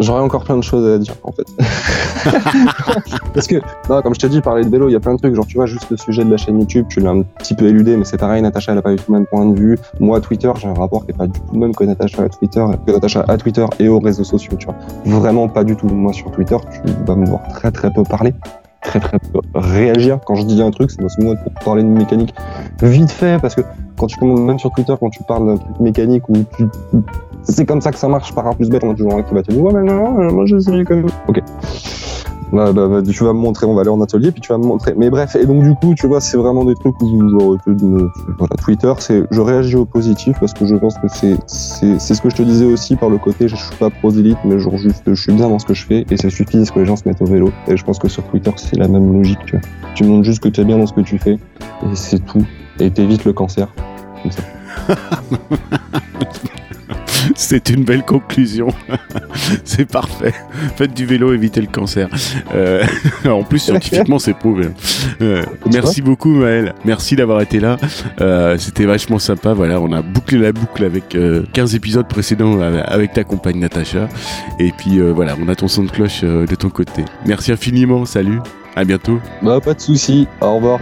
J'aurais encore plein de choses à dire en fait. Parce que, comme je t'ai dit, parler de vélo, il y a plein de trucs. Genre, tu vois, juste le sujet de la chaîne YouTube, tu l'as un petit peu éludé, mais c'est pareil, Natacha, elle a pas eu tout le même point de vue. Moi, Twitter, j'ai un rapport qui est pas du tout le même que Natacha à Twitter, que Natacha à Twitter et aux réseaux sociaux, tu vois. Vraiment pas du tout. Moi, sur Twitter, tu vas me voir très très peu parler très très peu réagir quand je dis un truc c'est moi pour parler de mécanique vite fait parce que quand tu même sur Twitter quand tu parles truc mécanique ou tu c'est comme ça que ça marche par un plus bête. On a toujours un qui va te dire Ouais, mais non, moi j'essaye quand même. Ok. Bah, bah, bah, tu vas me montrer, on va aller en atelier, puis tu vas me montrer. Mais bref, et donc du coup, tu vois, c'est vraiment des trucs où vous voilà, Twitter, c'est je réagis au positif parce que je pense que c'est ce que je te disais aussi par le côté, je suis pas prosélyte, mais genre juste, je suis bien dans ce que je fais et c'est suffit ce que les gens se mettent au vélo. Et je pense que sur Twitter, c'est la même logique. Tu, vois. tu montres juste que tu es bien dans ce que tu fais et c'est tout. Et t'évites le cancer. Comme ça. C'est une belle conclusion. c'est parfait. Faites du vélo, évitez le cancer. Euh, en plus, scientifiquement, c'est prouvé. Euh, merci beaucoup, Maël. Merci d'avoir été là. Euh, c'était vachement sympa. Voilà, on a bouclé la boucle avec 15 épisodes précédents avec ta compagne Natacha. Et puis voilà, on a ton son de cloche de ton côté. Merci infiniment. Salut. À bientôt. Bah, pas de soucis. Au revoir.